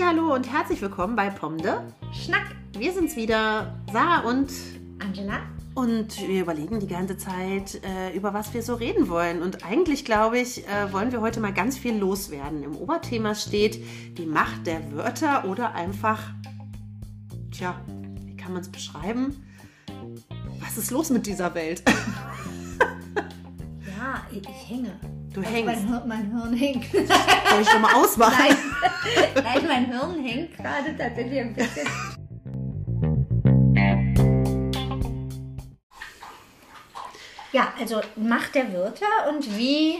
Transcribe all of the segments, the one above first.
Hallo und herzlich willkommen bei Pomde Schnack. Wir sind's wieder, Sarah und Angela. Und wir überlegen die ganze Zeit, äh, über was wir so reden wollen. Und eigentlich, glaube ich, äh, wollen wir heute mal ganz viel loswerden. Im Oberthema steht die Macht der Wörter oder einfach, tja, wie kann man es beschreiben? Was ist los mit dieser Welt? ich, ich hänge. Du also hängst. Mein, mein Hirn hängt. Soll ich schon mal ausmachen? Nein. Nein, mein Hirn hängt gerade tatsächlich ein bisschen. Ja, also Macht der Wörter und wie,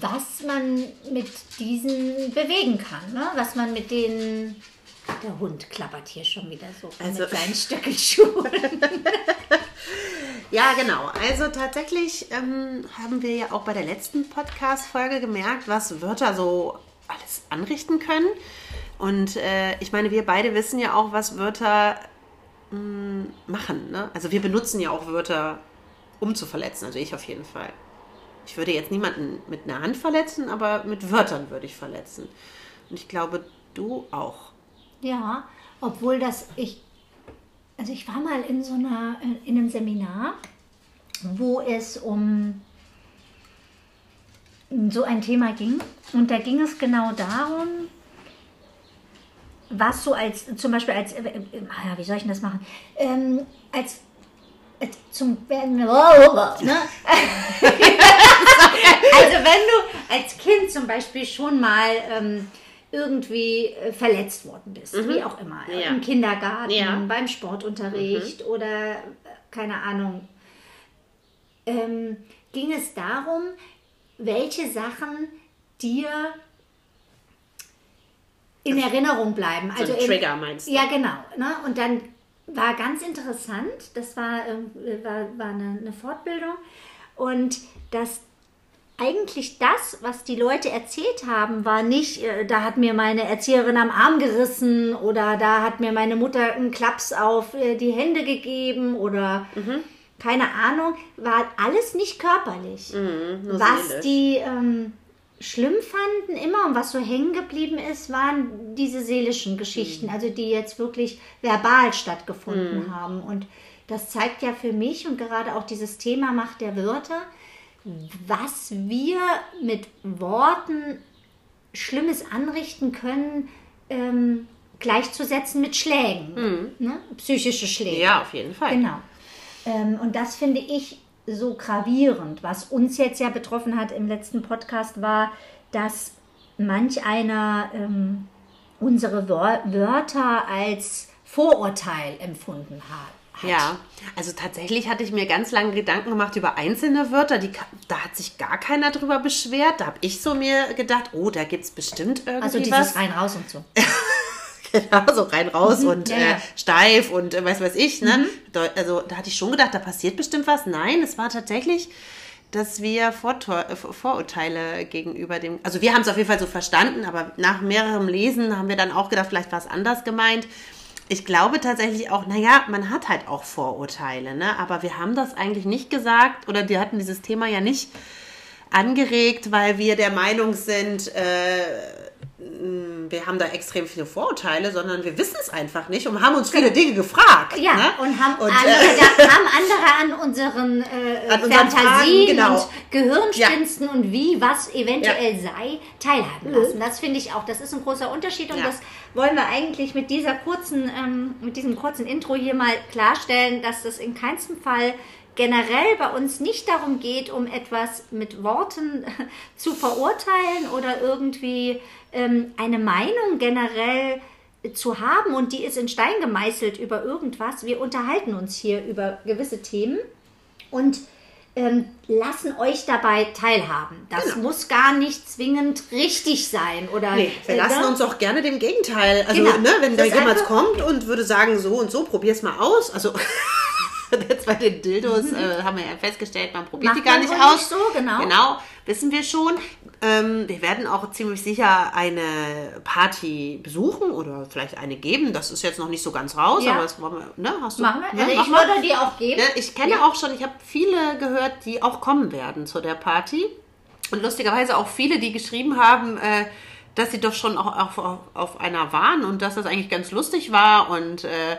was man mit diesen bewegen kann, ne? was man mit denen. Der Hund klappert hier schon wieder so also, mit seinen Stöckelschuhen. Ja, genau. Also tatsächlich ähm, haben wir ja auch bei der letzten Podcast-Folge gemerkt, was Wörter so alles anrichten können. Und äh, ich meine, wir beide wissen ja auch, was Wörter mh, mm, machen. Ne? Also wir benutzen ja auch Wörter, um zu verletzen. Also ich auf jeden Fall. Ich würde jetzt niemanden mit einer Hand verletzen, aber mit Wörtern würde ich verletzen. Und ich glaube, du auch. Ja, obwohl das, ich also ich war mal in so einer, in einem Seminar, wo es um so ein Thema ging. Und da ging es genau darum, was so als, zum Beispiel als, äh, äh, wie soll ich denn das machen? Ähm, als, als zum, ne? also wenn du als Kind zum Beispiel schon mal ähm, irgendwie äh, verletzt worden bist, mhm. wie auch immer, ja. im Kindergarten, ja. beim Sportunterricht mhm. oder äh, keine Ahnung, ähm, ging es darum, welche Sachen dir in Erinnerung bleiben. Also so Trigger meinst du? Ja, genau. Ne? Und dann war ganz interessant, das war, äh, war, war eine, eine Fortbildung und dass eigentlich das, was die Leute erzählt haben, war nicht, äh, da hat mir meine Erzieherin am Arm gerissen oder da hat mir meine Mutter einen Klaps auf äh, die Hände gegeben oder mhm. keine Ahnung, war alles nicht körperlich. Mhm, was die ähm, schlimm fanden immer und was so hängen geblieben ist, waren diese seelischen Geschichten, mhm. also die jetzt wirklich verbal stattgefunden mhm. haben. Und das zeigt ja für mich und gerade auch dieses Thema Macht der Wörter, was wir mit Worten Schlimmes anrichten können, ähm, gleichzusetzen mit Schlägen. Mhm. Ne? Psychische Schläge. Ja, auf jeden Fall. Genau. Ähm, und das finde ich so gravierend. Was uns jetzt ja betroffen hat im letzten Podcast war, dass manch einer ähm, unsere Wörter als Vorurteil empfunden hat hat. Ja, also tatsächlich hatte ich mir ganz lange Gedanken gemacht über einzelne Wörter. Die, da hat sich gar keiner drüber beschwert. Da habe ich so mir gedacht, oh, da gibt es bestimmt irgendwie Also dieses was. rein raus und so. genau, so rein raus mhm, und ja, äh, steif und äh, weiß was ich. Ne? Mhm. Also da hatte ich schon gedacht, da passiert bestimmt was. Nein, es war tatsächlich dass wir Vortor Vorurteile gegenüber dem, also wir haben es auf jeden Fall so verstanden, aber nach mehrerem Lesen haben wir dann auch gedacht, vielleicht war es anders gemeint ich glaube tatsächlich auch, naja, man hat halt auch Vorurteile, ne? aber wir haben das eigentlich nicht gesagt oder wir hatten dieses Thema ja nicht angeregt, weil wir der Meinung sind, äh, wir haben da extrem viele Vorurteile, sondern wir wissen es einfach nicht und haben uns viele Dinge gefragt. Ja, ne? und, haben, und andere, äh, haben andere an unseren, äh, an Fantasien Fragen, genau. und Gehirnspinsten ja. und wie was eventuell ja. sei teilhaben lassen. Mhm. Das finde ich auch, das ist ein großer Unterschied und ja. das wollen wir eigentlich mit dieser kurzen, ähm, mit diesem kurzen Intro hier mal klarstellen, dass das in keinem Fall generell bei uns nicht darum geht, um etwas mit Worten zu verurteilen oder irgendwie ähm, eine Meinung generell zu haben und die ist in Stein gemeißelt über irgendwas. Wir unterhalten uns hier über gewisse Themen und ähm, lassen euch dabei teilhaben. Das genau. muss gar nicht zwingend richtig sein. Oder, nee, wir äh, lassen ne? uns auch gerne dem Gegenteil. Also, genau. ne, wenn da jemand kommt und würde sagen, so und so, probier's mal aus. Also. Jetzt bei den Dildos mhm. äh, haben wir ja festgestellt, man probiert Macht die gar nicht aus. Nicht so, genau. Genau, wissen wir schon. Ähm, wir werden auch ziemlich sicher eine Party besuchen oder vielleicht eine geben. Das ist jetzt noch nicht so ganz raus, Ja. aber das wollen wir, ne? Hast du, Machen wir? Ne? Also ich würde die auch geben. Ja, ich kenne auch schon, ich habe viele gehört, die auch kommen werden zu der Party. Und lustigerweise auch viele, die geschrieben haben, äh, dass sie doch schon auch auf, auf, auf einer waren und dass das eigentlich ganz lustig war und äh,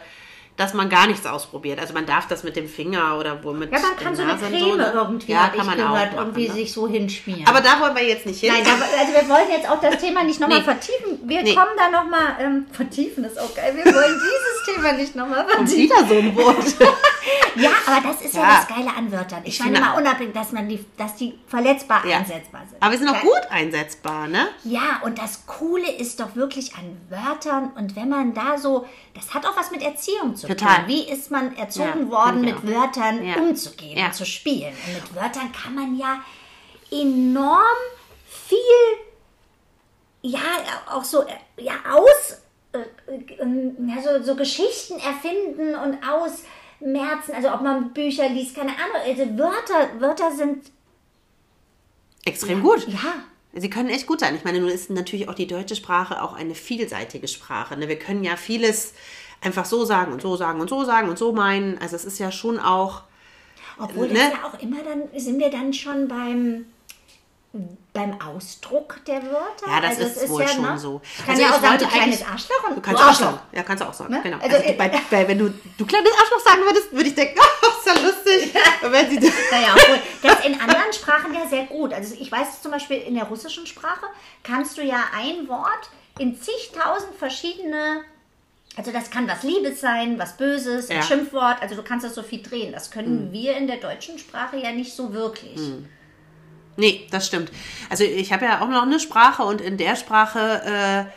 dass man gar nichts ausprobiert. Also man darf das mit dem Finger oder wo mit Ja, man kann so eine und Creme ne? irgendwie, ja, kann man gehört, auch machen, irgendwie ne? sich so hinschmieren. Aber da wollen wir jetzt nicht hin. Nein, aber, also wir wollen jetzt auch das Thema nicht nochmal Nee. vertiefen. Wir Nee. kommen da nochmal, ähm, vertiefen ist auch geil, wir wollen dieses Thema nicht nochmal vertiefen. wieder so ein Wort. Ja, aber das ist ja, Ja. das Geile an Wörtern. Ich, Ich meine mal unabhängig, dass, man die, dass die verletzbar Ja. einsetzbar sind. Aber wir sind auch gut einsetzbar, ne? Ja, und das Coole ist doch wirklich an Wörtern und wenn man da so, das hat auch was mit Erziehung zu Total. tun. Wie ist man erzogen Ja, worden, mit. Wörtern umzugehen und zu spielen? Und mit Wörtern kann man ja enorm viel, ja, auch so, äh, ja, aus, äh, äh, ja, so, so Geschichten erfinden und ausmerzen. Also ob man Bücher liest, keine Ahnung. Also Wörter, Wörter sind, Extrem gut. ja, Sie können echt gut sein. Ich meine, nun ist natürlich auch die deutsche Sprache auch eine vielseitige Sprache. Ne? Wir können ja vieles einfach so sagen und so sagen und so sagen und so meinen. Also es ist ja schon auch, Obwohl Ne? das ja auch immer dann, sind wir dann schon beim, beim Ausdruck der Wörter? ja, das Also ist, es wohl ja, schon ne? so. Ich kann Also ja auch sagen, du kleines Arschloch und Du kannst Arschloch. sagen. Ja, kannst du auch sagen. Ne? Genau. Also, Also, bei, bei, wenn du du kleines Arschloch sagen würdest, würde ich denken, oh, ist ja lustig. Wenn sie Naja, obwohl, das in anderen Sprachen ja sehr gut. Also ich weiß zum Beispiel, in der russischen Sprache kannst du ja ein Wort in zigtausend verschiedene, also das kann was Liebes sein, was Böses, ein Ja. Schimpfwort, also du kannst das so viel drehen. Das können wir in der deutschen Sprache ja nicht so wirklich. Nee, das stimmt. Also ich habe ja auch noch eine Sprache und in der Sprache äh,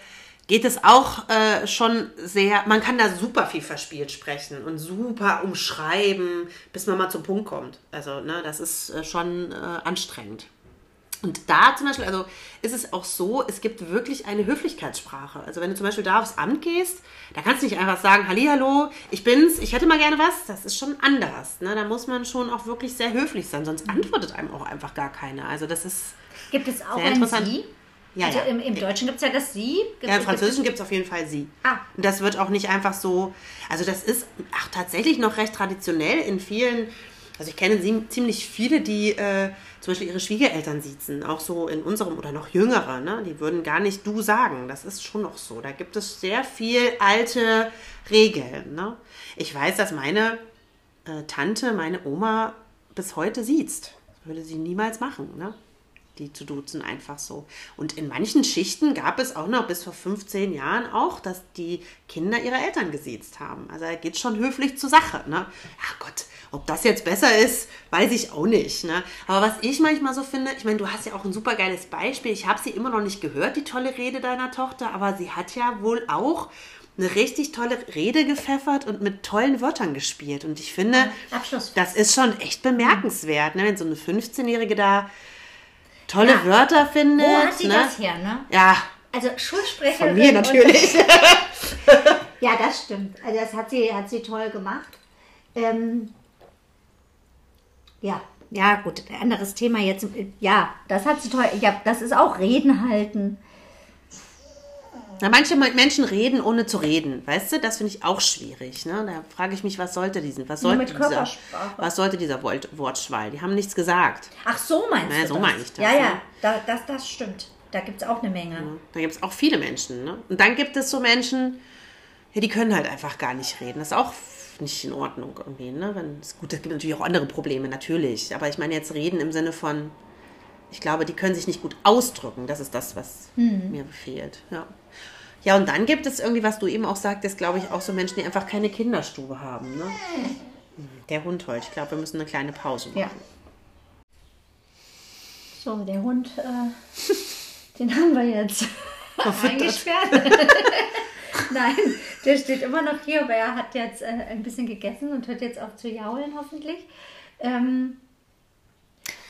geht es auch äh, schon sehr, man kann da super viel verspielt sprechen und super umschreiben, bis man mal zum Punkt kommt. Also ne, das ist äh, schon äh, anstrengend. Und da zum Beispiel, also ist es auch so, es gibt wirklich eine Höflichkeitssprache. Also wenn du zum Beispiel da aufs Amt gehst, da kannst du nicht einfach sagen, Hallihallo, ich bin's, ich hätte mal gerne was. Das ist schon anders. Ne? Da muss man schon auch wirklich sehr höflich sein, sonst antwortet einem auch einfach gar keiner. Also das ist Gibt es auch ein. Sie? Ja, also ja. Im, im Deutschen gibt es ja das Sie. Gibt- Ja, im Französischen gibt es auf jeden Fall sie. Ah. Und das wird auch nicht einfach so. Also, das ist ach, tatsächlich noch recht traditionell in vielen. Also, ich kenne ziemlich viele, die äh, zum Beispiel ihre Schwiegereltern siezen. Auch so in unserem oder noch jüngere. Ne? Die würden gar nicht du sagen. Das ist schon noch so. Da gibt es sehr viel alte Regeln. Ne? Ich weiß, dass meine äh, Tante, meine Oma bis heute siezt. Das würde sie niemals machen. Ne? Die zu duzen, einfach so. Und in manchen Schichten gab es auch noch bis vor 15 Jahren auch, dass die Kinder ihre Eltern gesiezt haben. Also da geht schon höflich zur Sache. Ne? Ja Gott, ob das jetzt besser ist, weiß ich auch nicht. Ne? Aber was ich manchmal so finde, ich meine, du hast ja auch ein super geiles Beispiel. Ich habe sie immer noch nicht gehört, die tolle Rede deiner Tochter, aber sie hat ja wohl auch eine richtig tolle Rede gepfeffert und mit tollen Wörtern gespielt. Und ich finde, Abschluss. das ist schon echt bemerkenswert, ne? wenn so eine 15-Jährige da tolle Ja. Wörter findet. Wo hat sie ne? das her, ne? Ja, Also Schulsprecherin. von mir natürlich. Ja, das stimmt. Also das hat sie, hat sie toll gemacht. Ähm, ja, ja, gut. Ein anderes Thema jetzt. Ja, das hat sie toll. Ja, das ist auch Reden halten. Na, manche Menschen reden, ohne zu reden. Weißt du, das finde ich auch schwierig. Ne? Da frage ich mich, was sollte diesen, was sollte dieser, was sollte dieser Wort- Wortschwall? Die haben nichts gesagt. Ach, so meinst Na, du so das? meine ich das, Ja, ne? ja, da, das, das stimmt. Da gibt es auch eine Menge. Da gibt es auch viele Menschen. Ne? Und dann gibt es so Menschen, ja, die können halt einfach gar nicht reden. Das ist auch nicht in Ordnung irgendwie. Ne? Wenn, gut, es gibt natürlich auch andere Probleme, natürlich. Aber ich meine jetzt reden im Sinne von, ich glaube, die können sich nicht gut ausdrücken. Das ist das, was mir fehlt. Ja. ja, und dann gibt es irgendwie, was du eben auch sagtest, glaube ich, auch so Menschen, die einfach keine Kinderstube haben. Ne? Der Hund heute. Ich glaube, wir müssen eine kleine Pause machen. Ja. So, der Hund, äh, den haben wir jetzt eingesperrt. Nein, der steht immer noch hier, aber er hat jetzt äh, ein bisschen gegessen und hört jetzt auf zu jaulen, hoffentlich. Ähm,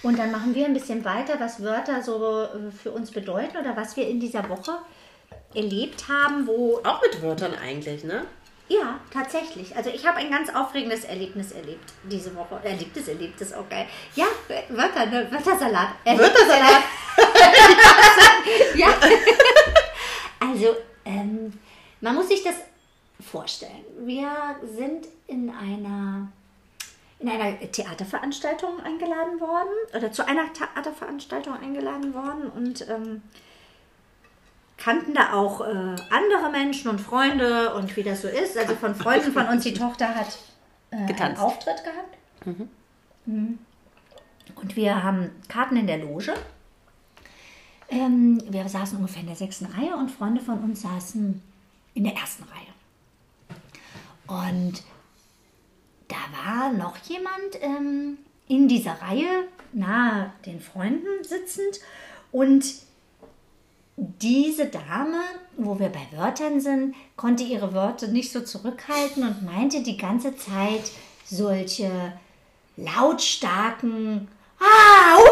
und dann machen wir ein bisschen weiter, was Wörter so äh, für uns bedeuten oder was wir in dieser Woche erlebt haben, wo Auch mit Wörtern eigentlich, ne? ja, tatsächlich. Also ich habe ein ganz aufregendes Erlebnis erlebt diese Woche. Erlebtes, erlebtes, auch geil. Ja, Wörter, ne? Wörtersalat. Erlebtes- Wörtersalat. ja. also, ähm, man muss sich das vorstellen. Wir sind in einer in einer Theaterveranstaltung eingeladen worden oder zu einer Theaterveranstaltung eingeladen worden und ähm, kannten da auch äh, andere Menschen und Freunde und wie das so ist. Also von Freunden von uns, die Tochter hat äh, einen Auftritt gehabt. Mhm. Mhm. Und wir haben Karten in der Loge. Ähm, wir saßen ungefähr in der sechsten Reihe und Freunde von uns saßen in der ersten Reihe. Und da war noch jemand ähm, in dieser Reihe nahe den Freunden sitzend und diese Dame, wo wir bei Wörtern sind, konnte ihre Worte nicht so zurückhalten und meinte die ganze Zeit solche lautstarken Ah, uh, uh,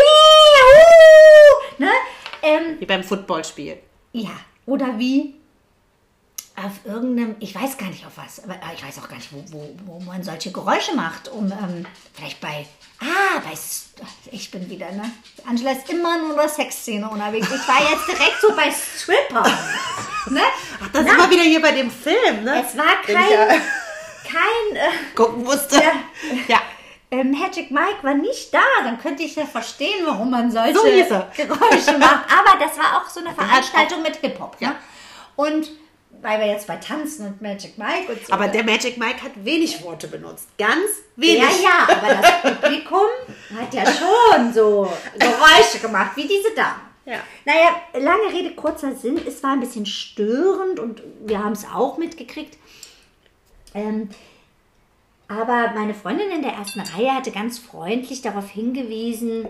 yeah, uh, ne? Ähm, wie beim Footballspiel. Ja, oder wie auf irgendeinem, ich weiß gar nicht auf was, aber ich weiß auch gar nicht, wo, wo, wo man solche Geräusche macht, um ähm, vielleicht bei, ah, bei, ich bin wieder, ne? Angela ist immer nur in der Sexszene unterwegs. Ich war jetzt direkt so bei Stripper. ne? Ach, das ist immer wieder hier bei dem Film, ne? Es war kein, kein, äh, gucken musste. Ja. ja. Äh, Magic Mike war nicht da, dann könnte ich ja verstehen, warum man solche so Geräusche macht. Aber das war auch so eine Veranstaltung mit Hip-Hop. Ja. Ne? Und weil wir jetzt bei Tanzen und Magic Mike und so. Aber der Magic Mike hat wenig Worte benutzt. Ganz wenig. Ja, ja, aber das Publikum hat ja schon so Geräusche gemacht, wie diese Dame. Ja. Naja, lange Rede, kurzer Sinn. Es war ein bisschen störend und wir haben es auch mitgekriegt. Ähm, aber meine Freundin in der ersten Reihe hatte ganz freundlich darauf hingewiesen,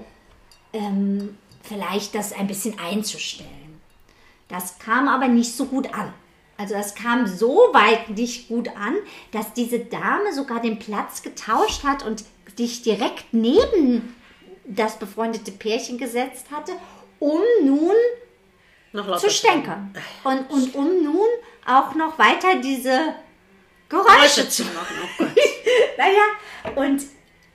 ähm, vielleicht das ein bisschen einzustellen. Das kam aber nicht so gut an. Also das kam so weit nicht gut an, dass diese Dame sogar den Platz getauscht hat und dich direkt neben das befreundete Pärchen gesetzt hatte, um nun zu stänkern. Und, und um nun auch noch weiter diese Geräusche, Geräusche zu machen. Oh naja, und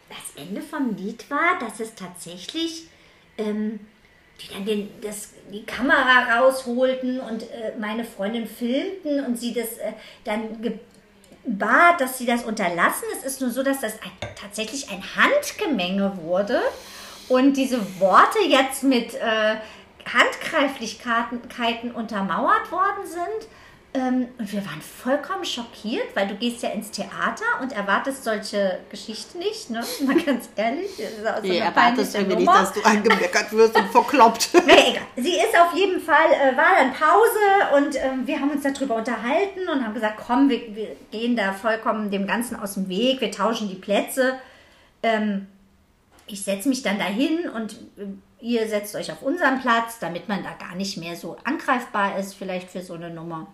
das Ende vom Lied war, dass es tatsächlich ähm, die dann den, das, die Kamera rausholten und äh, meine Freundin filmten und sie das äh, dann bat, dass sie das unterlassen. Es ist nur so, dass das ein, tatsächlich ein Handgemenge wurde und diese Worte jetzt mit äh, Handgreiflichkeiten untermauert worden sind. Ähm, und wir waren vollkommen schockiert, weil du gehst ja ins Theater und erwartest solche Geschichten nicht, ne? Mal ganz ehrlich. So nee, erwartest irgendwie nicht, dass du angemeckert wirst und verkloppt. nee, egal. Sie ist auf jeden Fall, äh, war dann Pause und äh, wir haben uns darüber unterhalten und haben gesagt, komm, wir, wir, gehen da vollkommen dem Ganzen aus dem Weg, wir tauschen die Plätze. Ähm, ich setze mich dann dahin und äh, ihr setzt euch auf unseren Platz, damit man da gar nicht mehr so angreifbar ist, vielleicht für so eine Nummer.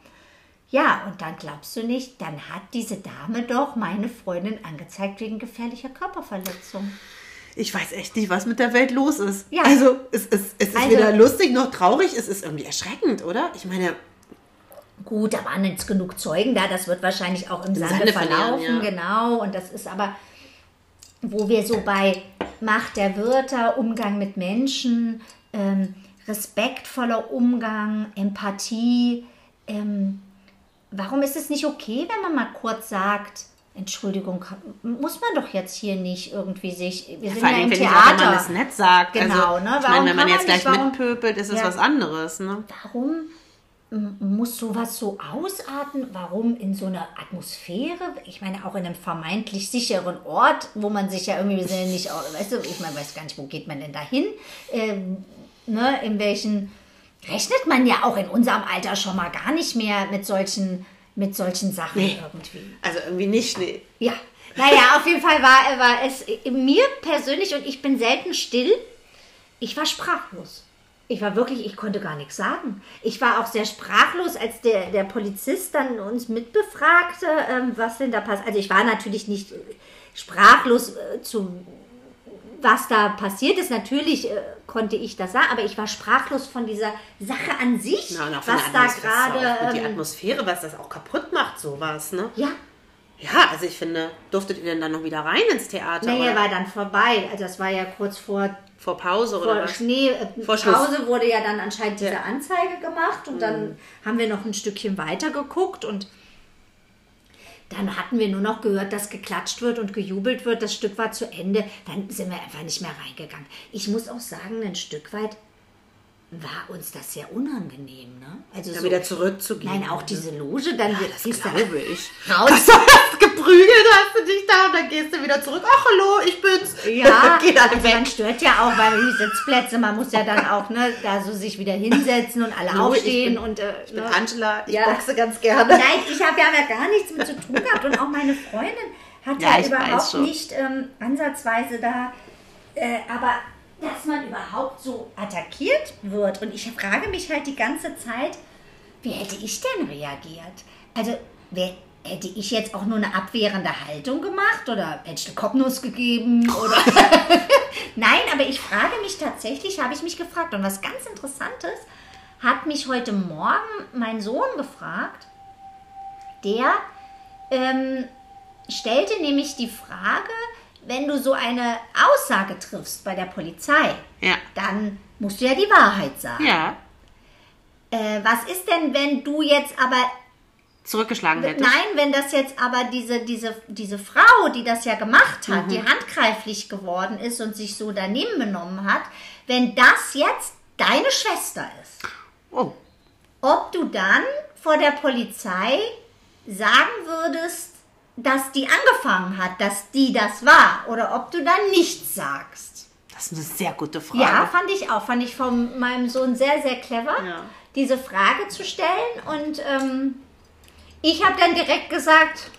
Ja, und dann glaubst du nicht, dann hat diese Dame doch meine Freundin angezeigt wegen gefährlicher Körperverletzung. Ich weiß echt nicht, was mit der Welt los ist. Ja. Also, es, es, es ist also, weder lustig noch traurig, es ist irgendwie erschreckend, oder? Ich meine. Gut, da waren jetzt genug Zeugen da, das wird wahrscheinlich auch im Sande, Sande verlaufen, ja. genau. Und das ist aber, wo wir so bei Macht der Wörter, Umgang mit Menschen, ähm, respektvoller Umgang, Empathie, ähm, warum ist es nicht okay, wenn man mal kurz sagt, Entschuldigung, muss man doch jetzt hier nicht irgendwie sich. Wir ja, sind vor allem, ja im Theater. Auch, wenn man das nett sagt. Genau, also, ne? Ich meine, wenn man jetzt gleich warum, mitpöbelt, ist es ja, was anderes. Ne? Warum muss sowas so ausarten? Warum in so einer Atmosphäre? Ich meine, auch in einem vermeintlich sicheren Ort, wo man sich ja irgendwie, wir sind ja nicht, weißt du, ich meine, weiß gar nicht, wo geht man denn dahin? Ähm, ne, in welchen rechnet man ja auch in unserem Alter schon mal gar nicht mehr mit solchen, mit solchen Sachen nee. irgendwie. Also irgendwie nicht, nee. Ja. Naja, auf jeden Fall war, war es mir persönlich, und ich bin selten still, ich war sprachlos. Ich war wirklich, ich konnte gar nichts sagen. Ich war auch sehr sprachlos, als der, der Polizist dann uns mitbefragte, ähm, was denn da passiert. Also ich war natürlich nicht sprachlos äh, zu was da passiert ist. Natürlich äh, konnte ich das sagen, aber ich war sprachlos von dieser Sache an sich, Na, was da gerade. Ähm, die Atmosphäre, was das auch kaputt macht, sowas, ne? Ja. Ja, also ich finde, durftet ihr denn dann noch wieder rein ins Theater? Naja, oder? war dann vorbei. Also das war ja kurz vor, Vor Pause oder vor was? Schnee. Äh, Vor Schluss. Pause wurde ja dann anscheinend diese Ja. Anzeige gemacht und dann haben wir noch ein Stückchen weiter geguckt und dann hatten wir nur noch gehört, dass geklatscht wird und gejubelt wird. Das Stück war zu Ende. Dann sind wir einfach nicht mehr reingegangen. Ich muss auch sagen, ein Stück weit war uns das sehr unangenehm. Ne? Also Da so, wieder zurückzugehen. Nein, auch diese Loge, dann wird Das glaube ich. raus. Geprügelt, hast du dich da und dann gehst du wieder zurück. Ach, hallo, ich bin's. Ja, Geht alle also weg. man stört ja auch, weil die Sitzplätze, man muss ja dann auch ne, da so sich wieder hinsetzen und alle Hallo, ich aufstehen bin- und äh, Ich bin ne. Angela, ich Ja. boxe ganz gerne. Nein, ich habe ja gar nichts mit zu tun gehabt und auch meine Freundin hat Ja, ja, ich überhaupt nicht ähm, ansatzweise da, äh, aber dass man überhaupt so attackiert wird und ich frage mich halt die ganze Zeit, wie hätte ich denn reagiert? Also, wer, hätte ich jetzt auch nur eine abwehrende Haltung gemacht oder hätte ich eine Kopfnuss gegeben oder Nein, aber ich frage mich tatsächlich, habe ich mich gefragt und was ganz interessantes hat mich heute Morgen mein Sohn gefragt, der ähm, stellte nämlich die Frage, wenn du so eine Aussage triffst bei der Polizei, Ja. dann musst du ja die Wahrheit sagen. Ja. Äh, was ist denn, wenn du jetzt aber Zurückgeschlagen hättest. Nein, wenn das jetzt aber diese, diese, diese Frau, die das ja gemacht hat, Mhm. die handgreiflich geworden ist und sich so daneben benommen hat, wenn das jetzt deine Schwester ist, Oh. ob du dann vor der Polizei sagen würdest, dass die angefangen hat, dass die das war, oder ob du dann nichts sagst. Das ist eine sehr gute Frage. Ja, fand ich auch. Fand ich von meinem Sohn sehr, sehr clever, Ja. diese Frage zu stellen. Und ähm, ich habe dann direkt gesagt,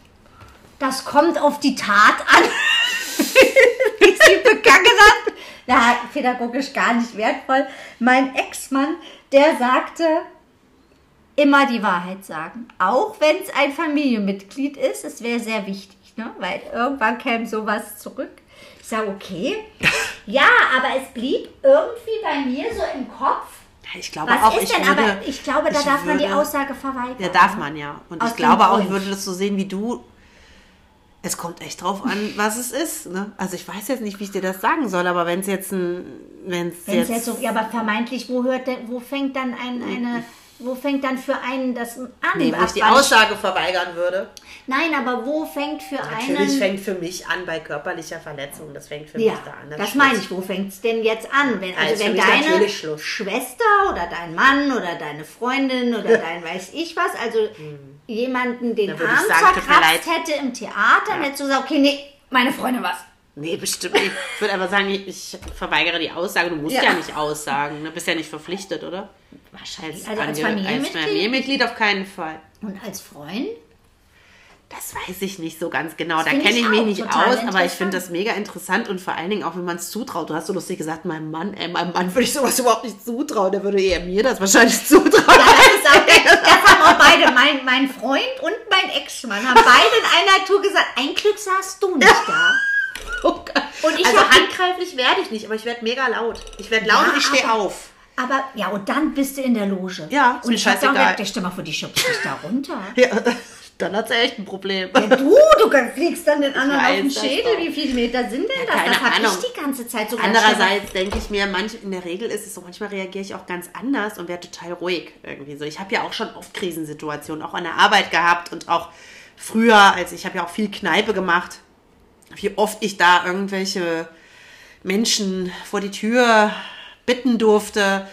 das kommt auf die Tat an, wie sie begangen hat. Na, pädagogisch gar nicht wertvoll. Mein Ex-Mann, der sagte, immer die Wahrheit sagen. Auch wenn es ein Familienmitglied ist, es wäre sehr wichtig, ne? weil irgendwann käme sowas zurück. Ich sage, okay. Ja, aber es blieb irgendwie bei mir so im Kopf. Ich glaube Was auch, ist ich denn würde, aber, ich glaube, da ich darf man die würde- Aussage verweigern. Ja, darf man ja. Und Aus ich glaube auch, ich würde das so sehen wie du. Es kommt echt drauf an, was es ist. Ne? Also ich weiß jetzt nicht, wie ich dir das sagen soll, aber wenn es jetzt ein, Wenn es jetzt, jetzt so, ja, aber vermeintlich, wo hört denn, wo fängt dann ein, eine, wo fängt dann für einen das an? nee, wo ich die Aussage verweigern würde. Nein, aber wo fängt für Natürlich einen... fängt für mich an bei körperlicher Verletzung. Das fängt für Ja, mich da an. das ist meine ich. Wo fängt es denn jetzt an? Wenn, Ja, also für wenn deine natürlich. Schwester oder dein Mann oder deine Freundin oder dein weiß ich was, also jemanden den Hm. Da würde Arm sagen, zerkratzt hätte im Theater, dann hättest du gesagt, okay, nee, meine Freundin was. Nee, bestimmt nicht. Ich würde einfach sagen, ich verweigere die Aussage. Du musst ja, Ja. nicht aussagen. Du bist ja nicht verpflichtet, oder? Wahrscheinlich. Als, Also als Familienmitglied? Als Familienmitglied auf keinen Fall. Und als Freund? Das weiß ich nicht so ganz genau. Da finde kenne ich ich mich nicht aus, aber ich finde das mega interessant und vor allen Dingen auch, wenn man es zutraut. Du hast so lustig gesagt, meinem Mann, ey, meinem Mann würde ich sowas überhaupt nicht zutrauen. Der würde eher mir das wahrscheinlich zutrauen. Das, auch, das haben auch beide, mein, mein Freund und mein Ex-Mann, haben beide in einer Tour gesagt, ein Glück saßt du nicht da. Gott. Und ich also handgreiflich werde ich nicht, aber ich werde mega laut. Ich werde laut Ja, und ich stehe auf. Aber ja, und dann bist du in der Loge. Ja, ist und mir ich scheißegal. gedacht, stell mal vor, die schubst dich da runter. Ja, dann hat sie echt ein Problem. Ja, du, du fliegst dann den anderen auf weiß den das Schädel. Wie viele Meter sind denn das? keine das habe ich die ganze Zeit so Andererseits denke ich mir, manch, in der Regel ist es so, manchmal reagiere ich auch ganz anders und werde total ruhig irgendwie so. Ich habe ja auch schon oft Krisensituationen, auch an der Arbeit gehabt und auch früher, als ich habe ja auch viel Kneipe gemacht, wie oft ich da irgendwelche Menschen vor die Tür bitten durfte.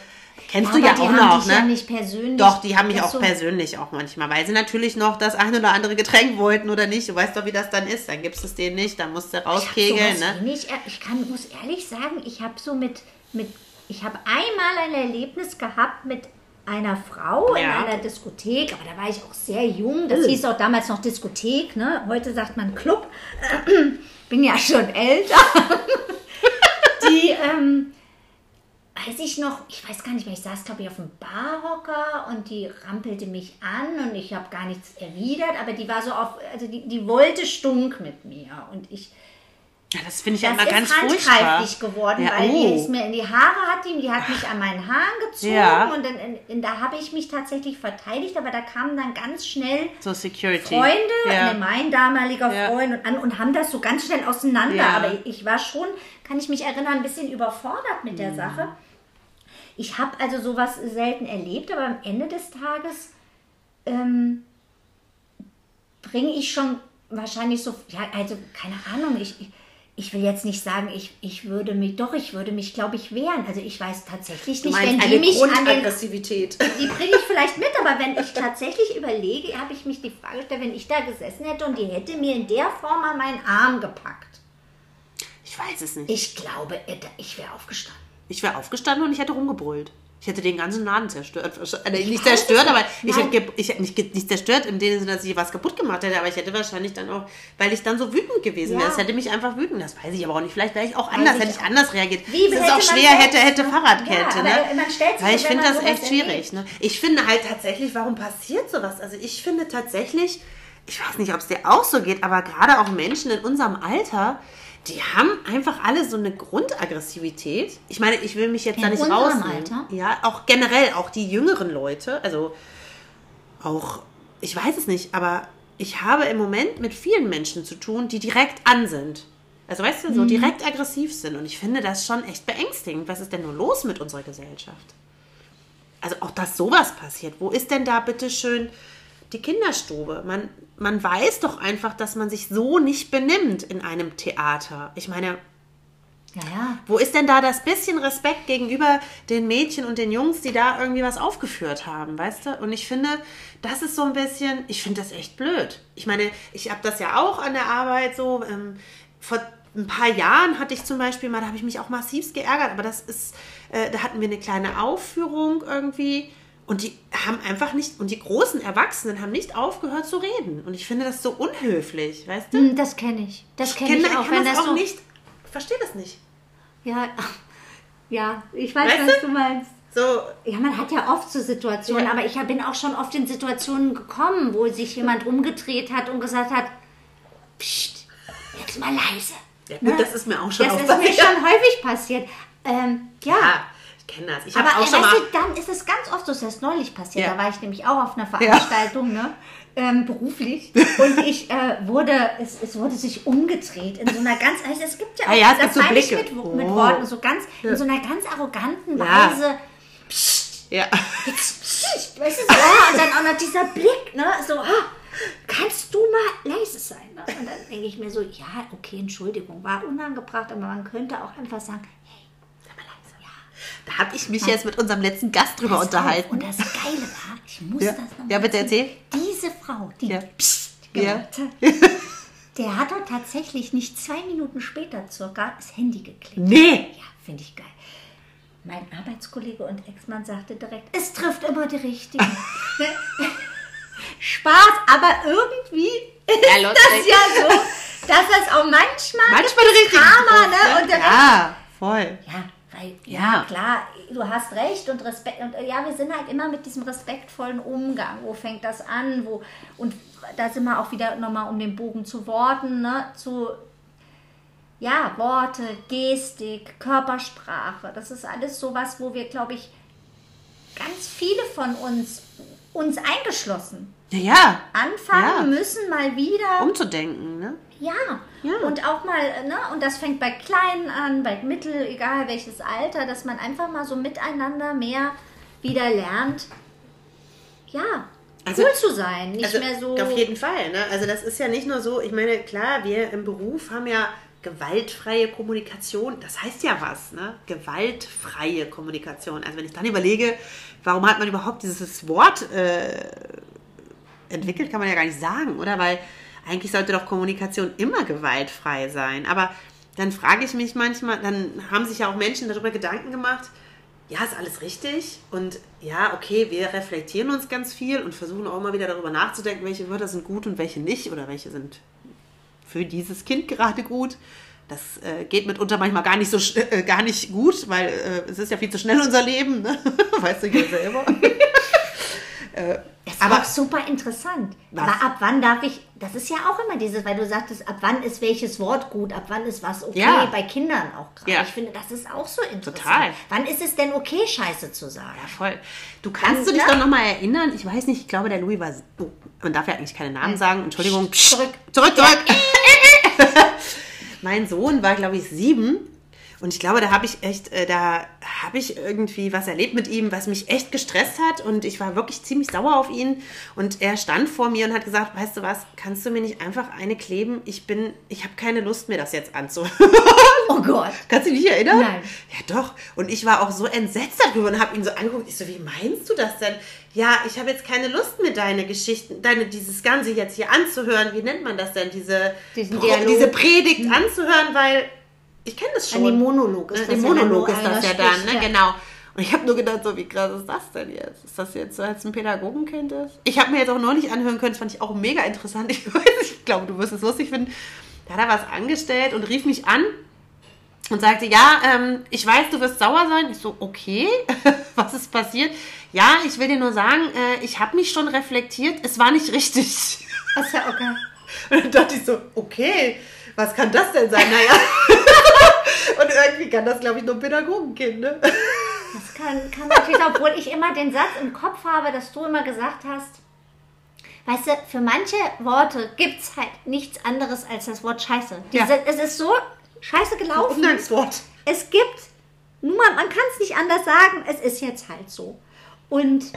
Kennst Aber du ja die auch noch, ne? ja nicht persönlich. Doch, die haben mich auch so- persönlich auch manchmal, weil sie natürlich noch das ein oder andere Getränk wollten oder nicht. Du weißt doch, wie das dann ist. Dann gibst du es denen nicht, dann musst du rauskegeln. sowas Ne? wenig, ich kann, muss ehrlich sagen, ich habe so mit, mit ich habe einmal ein Erlebnis gehabt mit einer Frau in Ja. einer Diskothek, aber da war ich auch sehr jung. Das hieß auch damals noch Diskothek, ne? Heute sagt man Club. Bin ja schon älter. Die, ähm, weiß ich noch, ich weiß gar nicht mehr, ich saß glaube ich auf dem Barhocker und die rampelte mich an und ich habe gar nichts erwidert, aber die war so auf, also die, die wollte stunk mit mir und ich Ja, das finde ich ja Das immer ist ganz furchtbar. handgreiflich geworden, Ja, weil die oh. ist mir in die Haare hat die, die hat mich an meinen Haaren gezogen Ja. und dann, in, in, da habe ich mich tatsächlich verteidigt, aber da kamen dann ganz schnell So. Freunde, Ja. ne, mein damaliger Ja. Freund und, an, und haben das so ganz schnell auseinander. Ja. Aber ich, ich war schon, kann ich mich erinnern, ein bisschen überfordert mit Mhm. der Sache. Ich habe also sowas selten erlebt, aber am Ende des Tages ähm, bringe ich schon wahrscheinlich so, ja, also keine Ahnung, ich, ich, ich will jetzt nicht sagen, ich, ich würde mich, doch, ich würde mich, glaube ich, wehren. Also ich weiß tatsächlich nicht, wenn die mich an den die bringe ich vielleicht mit, aber wenn ich tatsächlich überlege, habe ich mich die Frage gestellt, wenn ich da gesessen hätte und die hätte mir in der Form an meinen Arm gepackt. Ich weiß es nicht. Ich glaube, ich wäre aufgestanden. Ich wäre aufgestanden und ich hätte rumgebrüllt. Ich hätte den ganzen Laden zerstört. Äh, nicht zerstört, aber ich hätte, ich hätte nicht, zerstört im Sinne, dass ich was kaputt gemacht hätte, aber ich hätte wahrscheinlich dann auch, weil ich dann so wütend gewesen Ja. wäre. Das hätte mich einfach wütend. Das weiß ich aber auch nicht. Vielleicht wäre ich auch anders, ich hätte ich auch. anders reagiert. Wie es ist auch schwer, hätte, hätte? Fahrradkette. Ja, ne? Weil ich finde das echt schwierig. Ne? Ich finde halt tatsächlich, warum passiert sowas? Also ich finde tatsächlich, ich weiß nicht, ob es dir auch so geht, aber gerade auch Menschen in unserem Alter, die haben einfach alle so eine Grundaggressivität. Ich meine, ich will mich jetzt da In nicht unserem rausnehmen. Alter? Ja, auch generell, auch die jüngeren Leute, also auch, ich weiß es nicht, aber ich habe im Moment mit vielen Menschen zu tun, die direkt an sind. Also weißt du, so Mhm. direkt aggressiv sind. Und ich finde das schon echt beängstigend. Was ist denn nur los mit unserer Gesellschaft? Also auch, dass sowas passiert. Wo ist denn da bitte schön die Kinderstube? Man, man weiß doch einfach, dass man sich so nicht benimmt in einem Theater. Ich meine, Ja, ja. wo ist denn da das bisschen Respekt gegenüber den Mädchen und den Jungs, die da irgendwie was aufgeführt haben, weißt du? Und ich finde, das ist so ein bisschen, ich finde das echt blöd. Ich meine, ich habe das ja auch an der Arbeit so. Ähm, vor ein paar Jahren hatte ich zum Beispiel mal, da habe ich mich auch massivst geärgert, aber das ist, äh, da hatten wir eine kleine Aufführung irgendwie. Und die haben einfach nicht, und die großen Erwachsenen haben nicht aufgehört zu reden. Und ich finde das so unhöflich, weißt du? Hm, Das kenne ich. Das kenne ich Kinder auch. kann Wenn das auch so, nicht, verstehe das nicht. Ja, ja, ich weiß, Weißt was du? du meinst. So, Ja, man hat ja oft so Situationen, Ja. aber ich bin auch schon oft in Situationen gekommen, wo sich jemand umgedreht hat und gesagt hat, Psst, jetzt mal leise. Ja, gut, das ist mir auch schon Das ist mir schon häufig passiert. Ähm, ja. Ja, ich kenne das. Ich Aber auch äh, schon mal. du, dann ist es ganz oft so, das ist neulich passiert, Ja. da war ich nämlich auch auf einer Veranstaltung, ne? Ähm, beruflich. Und ich äh, wurde, es, es wurde sich umgedreht in so einer ganz, also es gibt ja auch, Ah ja, das so meine ich Blicke. mit, mit Oh. Worten, so ganz, in so einer ganz arroganten Ja. Weise. Ja. Jetzt, psst, weißt du, so, ah, und dann auch noch dieser Blick, ne? So, ah, kannst du mal leise sein? Ne? Und dann denke ich mir so, ja, okay, Entschuldigung, war unangebracht, aber man könnte auch einfach sagen, hey, sag mal leise. Ja, Da habe ich mich jetzt mit unserem letzten Gast drüber pass auf. unterhalten. Und das Geile war, ich muss Ja. das noch Ja, bitte erzähl. Diese Frau, die Ja. Psst Ja. gemacht hat, der hat doch tatsächlich nicht zwei Minuten später circa das Handy geklickt. Nee. Ja, finde ich geil. Mein Arbeitskollege und Ex-Mann sagte direkt, es trifft immer die Richtigen. Ne? Spaß, aber irgendwie ist Ja, das ja so, dass das auch manchmal, Manchmal. Karma, ne? Ja, voll. ja, ja. Ja. klar, du hast recht und Respekt. Und ja, wir sind halt immer mit diesem respektvollen Umgang. Wo fängt das an? Wo, und da sind wir auch wieder nochmal um den Bogen zu Worten, ne? Zu, ja, Worte, Gestik, Körpersprache. Das ist alles sowas, wo wir, glaube ich, ganz viele von uns, uns eingeschlossen, Ja, ja. anfangen Ja. müssen, mal wieder Umzudenken, ne? Ja. Ja. und auch mal, ne, und das fängt bei Kleinen an, bei Mittel, egal welches Alter, dass man einfach mal so miteinander mehr wieder lernt, ja, Also- cool zu sein, nicht also, mehr so. Auf jeden Fall, ne? Also das ist ja nicht nur so, ich meine, klar, wir im Beruf haben ja gewaltfreie Kommunikation, das heißt ja was, ne? Gewaltfreie Kommunikation. Also wenn ich dann überlege, warum hat man überhaupt dieses Wort äh, entwickelt, kann man ja gar nicht sagen, oder? Weil eigentlich sollte doch Kommunikation immer gewaltfrei sein. Aber dann frage ich mich manchmal, dann haben sich ja auch Menschen darüber Gedanken gemacht, ja, ist alles richtig und ja, okay, wir reflektieren uns ganz viel und versuchen auch immer wieder darüber nachzudenken, welche Wörter sind gut und welche nicht oder welche sind für dieses Kind gerade gut. Das äh, geht mitunter manchmal gar nicht so äh, gar nicht gut, weil äh, es ist ja viel zu schnell unser Leben, ne? weißt du ja selber. es Das aber, auch super interessant. Was? Aber ab wann darf ich, das ist ja auch immer dieses, weil du sagtest, ab wann ist welches Wort gut, ab wann ist was okay, ja. bei Kindern auch gerade. Ja. Ich finde, das ist auch so interessant. Total. Wann ist es denn okay, Scheiße zu sagen? Ja, voll. Du kannst Dann, du dich ja. doch nochmal erinnern, ich weiß nicht, ich glaube, der Louis war, oh, man darf ja eigentlich keine Namen sagen, Entschuldigung. Psst, zurück. Zurück, zurück. mein Sohn war, glaube ich, sieben und ich glaube, da habe ich echt, äh, da habe ich irgendwie was erlebt mit ihm, was mich echt gestresst hat. Und ich war wirklich ziemlich sauer auf ihn. Und er stand vor mir und hat gesagt, weißt du was, kannst du mir nicht einfach eine kleben? Ich bin, ich habe keine Lust mir das jetzt anzuhören. Oh Gott. Kannst du dich erinnern? Nein. Ja, doch. Und ich war auch so entsetzt darüber und habe ihn so angeguckt. Ich so, wie meinst du das denn? Ja, ich habe jetzt keine Lust mehr, deine Geschichten, deine, dieses Ganze jetzt hier anzuhören. Wie nennt man das denn? Diese, diese Predigt mhm. anzuhören, weil ich kenne das schon. Ein Monolog ist das. Monolog ist das ja dann, ne? genau. Und ich habe nur gedacht, so wie krass ist das denn jetzt? Ist das jetzt so, als ein Pädagogenkind ist? Ich habe mir jetzt auch neulich anhören können, das fand ich auch mega interessant. Ich ich glaube, du wirst es lustig finden. Da hat er was angestellt und rief mich an und sagte, ja, ähm, ich weiß, du wirst sauer sein. Ich so, okay, was ist passiert? Ja, ich will dir nur sagen, äh, ich habe mich schon reflektiert, es war nicht richtig. Ach ja, okay. Und dann dachte ich so, okay, was kann das denn sein? Naja. Und irgendwie kann das, glaube ich, nur ein Pädagogenkind, ne? Das kann, kann natürlich, obwohl ich immer den Satz im Kopf habe, dass du immer gesagt hast, weißt du, für manche Worte gibt es halt nichts anderes als das Wort Scheiße. Diese, ja. Es ist so scheiße gelaufen. Umgangswort. Es gibt, nur man kann es nicht anders sagen, es ist jetzt halt so. Und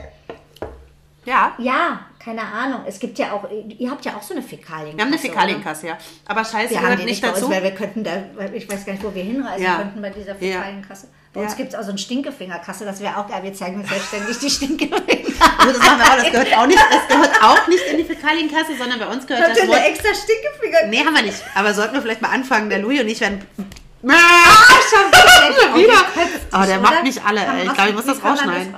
ja. Ja, keine Ahnung. Es gibt ja auch, ihr habt ja auch so eine Fäkalienkasse. Wir haben eine Fäkalienkasse, ja. Aber scheiße, wir haben die nicht dazu. Uns, weil wir könnten da, ich weiß gar nicht, wo wir hinreisen ja. könnten bei dieser Fäkalienkasse. Bei ja. uns gibt es auch so eine Stinkefingerkasse, das wäre auch geil. Wir zeigen uns selbstständig die Stinkefinger. Also das machen wir auch, das gehört auch nicht, das gehört auch nicht in die Fäkalienkasse, sondern bei uns gehört Habt das Wort... eine extra Stinkefinger? Nee, haben wir nicht. Aber sollten wir vielleicht mal anfangen, der Louis und ich werden... Ah, schon wieder. Oh, der macht nicht alle, ey. Ich glaube, ich muss das rausschneiden.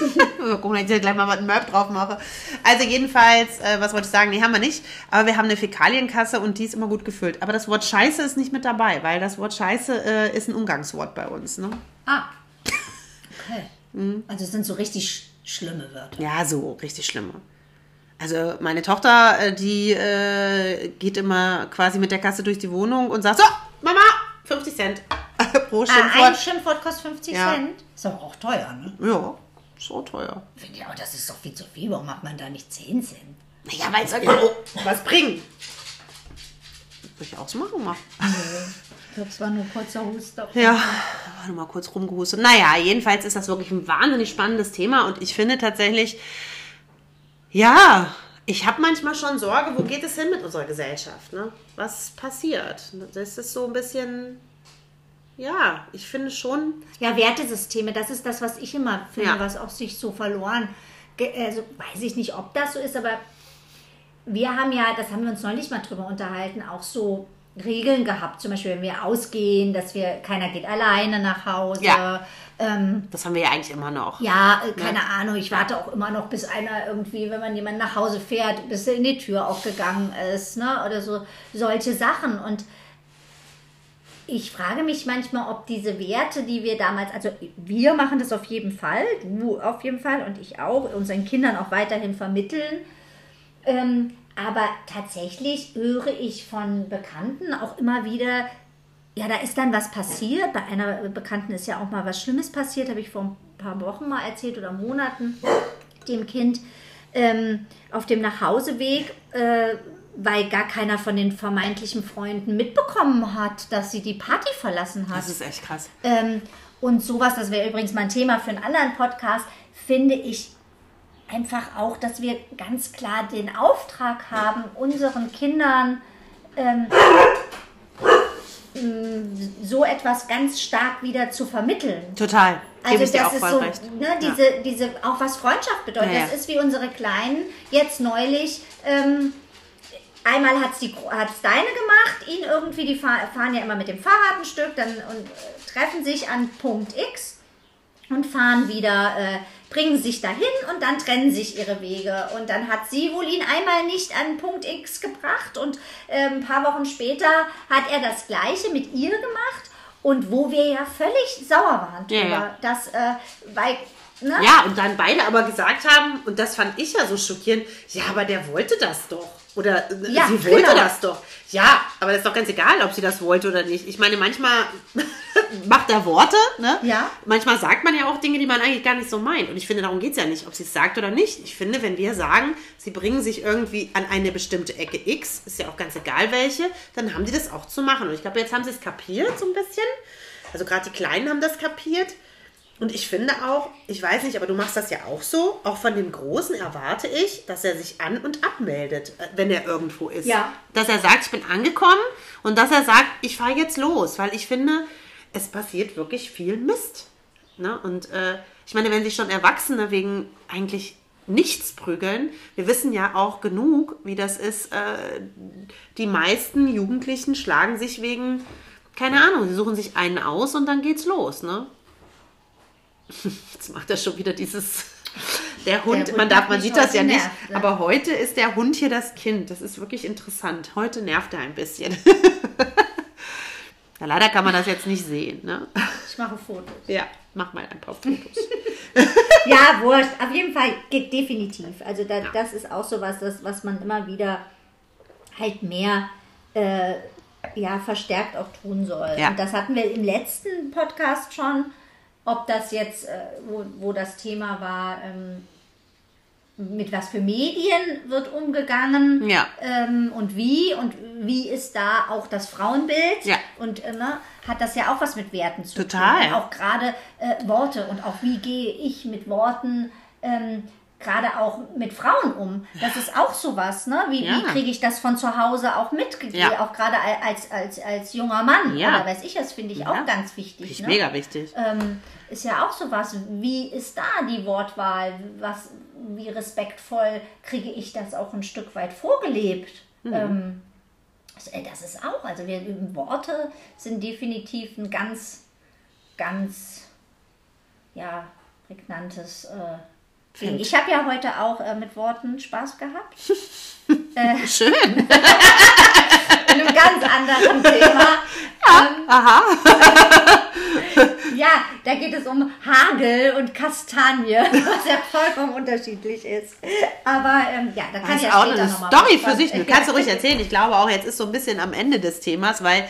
Mal gucken, dass ich gleich mal einen Merp drauf mache. Also jedenfalls, äh, was wollte ich sagen? Nee, haben wir nicht. Aber wir haben eine Fäkalienkasse und die ist immer gut gefüllt. Aber das Wort Scheiße ist nicht mit dabei, weil das Wort Scheiße äh, ist ein Umgangswort bei uns. Ne? Ah. Okay. Mhm. Also es sind so richtig sch schlimme Wörter. Ja, so richtig schlimme. Also meine Tochter, äh, die äh, geht immer quasi mit der Kasse durch die Wohnung und sagt, so, Mama, 50 Cent pro Schimpfwort. Ah, ein Schimpfwort kostet 50 ja. Cent. Ist aber auch teuer, ne? Ja. So teuer. Finde ich, aber das ist doch viel zu viel. Warum macht man da nicht 10 Cent? Naja, weil es irgendwo was bringt. Würde ich auch so machen, mal. Ich glaube, es war nur kurzer Huster. Ja, war nur mal kurz rumgehustet. Naja, jedenfalls ist das wirklich ein wahnsinnig spannendes Thema und ich finde tatsächlich, ja, ich habe manchmal schon Sorge, wo geht es hin mit unserer Gesellschaft? Ne? Was passiert? Das ist so ein bisschen ja, ich finde schon. Ja, Wertesysteme, das ist das, was ich immer finde, ja. was auch sich so verloren. Also weiß ich nicht, ob das so ist, aber wir haben ja, das haben wir uns neulich mal drüber unterhalten, auch so Regeln gehabt. Zum Beispiel, wenn wir ausgehen, dass wir, keiner geht alleine nach Hause. Ja. Ähm, das haben wir ja eigentlich immer noch. Ja, äh, keine ja. Ahnung. Ich warte auch immer noch, bis einer irgendwie, wenn man jemand nach Hause fährt, bis er in die Tür aufgegangen ist, ne? Oder so solche Sachen. Und ich frage mich manchmal, ob diese Werte, die wir damals, also wir machen das auf jeden Fall, du auf jeden Fall und ich auch, unseren Kindern auch weiterhin vermitteln. Ähm, aber tatsächlich höre ich von Bekannten auch immer wieder, ja, da ist dann was passiert. Bei einer Bekannten ist ja auch mal was Schlimmes passiert, habe ich vor ein paar Wochen mal erzählt oder Monaten dem Kind. Ähm, auf dem Nachhauseweg äh, weil gar keiner von den vermeintlichen Freunden mitbekommen hat, dass sie die Party verlassen hat. Das ist echt krass. Ähm, und sowas, das wäre übrigens mein Thema für einen anderen Podcast, finde ich einfach auch, dass wir ganz klar den Auftrag haben, unseren Kindern ähm, so etwas ganz stark wieder zu vermitteln. Total. Also das ist so, ne, diese, ja. diese, auch was Freundschaft bedeutet. Ja, ja. Das ist wie unsere Kleinen jetzt neulich. Ähm, Einmal hat es deine gemacht, ihn irgendwie, die fahren ja immer mit dem Fahrrad ein Stück, dann und, äh, treffen sich an Punkt X und fahren wieder, äh, bringen sich dahin und dann trennen sich ihre Wege. Und dann hat sie wohl ihn einmal nicht an Punkt X gebracht und äh, ein paar Wochen später hat er das gleiche mit ihr gemacht. Und wo wir ja völlig sauer waren drüber, ja, ja. dass, äh, weil Ne? Ja, und dann beide aber gesagt haben, und das fand ich ja so schockierend, ja, aber der wollte das doch. Oder äh, Ja, sie wollte genau. das doch. Ja, aber das ist doch ganz egal, ob sie das wollte oder nicht. Ich meine, manchmal macht er Worte, ne? Ja. Manchmal sagt man ja auch Dinge, die man eigentlich gar nicht so meint. Und ich finde, darum geht es ja nicht, ob sie es sagt oder nicht. Ich finde, wenn wir sagen, sie bringen sich irgendwie an eine bestimmte Ecke X, ist ja auch ganz egal welche, dann haben die das auch zu machen. Und ich glaube, jetzt haben sie es kapiert, so ein bisschen. Also gerade die Kleinen haben das kapiert. Und ich finde auch, ich weiß nicht, aber du machst das ja auch so, auch von dem Großen erwarte ich, dass er sich an- und abmeldet, äh, wenn er irgendwo ist. Ja. Dass er sagt, ich bin angekommen und dass er sagt, ich fahre jetzt los, weil ich finde, es passiert wirklich viel Mist. Ne? Und äh, ich meine, wenn sich schon Erwachsene wegen eigentlich nichts prügeln, wir wissen ja auch genug, wie das ist, äh, die meisten Jugendlichen schlagen sich wegen, keine Ahnung, sie suchen sich einen aus und dann geht's los, ne? Jetzt macht er schon wieder dieses. Der Hund, Hund man darf, man sieht das ja nicht, nervt, ne? aber heute ist der Hund hier das Kind. Das ist wirklich interessant. Heute nervt er ein bisschen. ja, leider kann man das jetzt nicht sehen, ne? Ich mache Fotos. Ja, mach mal ein paar Fotos. Ja, wurscht. Auf jeden Fall geht definitiv. Also da, das ist auch so was, das, was man immer wieder halt mehr äh, ja, verstärkt auch tun soll. Ja. Und das hatten wir im letzten Podcast schon, ob das jetzt, äh, wo, wo das Thema war, ähm, mit was für Medien wird umgegangen Ja. ähm, und wie und wie ist da auch das Frauenbild Ja. und äh, ne, hat das ja auch was mit Werten zu Total. tun. Und auch gerade äh, Worte und auch wie gehe ich mit Worten ähm, gerade auch mit Frauen um. Das ist auch sowas, ne? Wie, Ja. wie kriege ich das von zu Hause auch mitgegeben, Ja. auch gerade als, als, als junger Mann Ja. oder weiß ich, das finde ich Ja. auch ganz wichtig. Ist ne? mega wichtig. ähm, ist ja auch sowas. Wie ist da die Wortwahl? Was, wie respektvoll kriege ich das auch ein Stück weit vorgelebt? Ähm, das, äh, das ist auch, also wir, Worte sind definitiv ein ganz, ganz, ja, prägnantes äh, Ding. Ich habe ja heute auch äh, mit Worten Spaß gehabt. Schön. In einem ganz anderen Thema. Ähm, Aha. Ja, da geht es um Hagel und Kastanie, was ja vollkommen unterschiedlich ist. Aber ähm, ja, da kann Das ja auch eine Story für sich. Du sagen. kannst du ruhig erzählen. Ich glaube auch, jetzt ist so ein bisschen am Ende des Themas, weil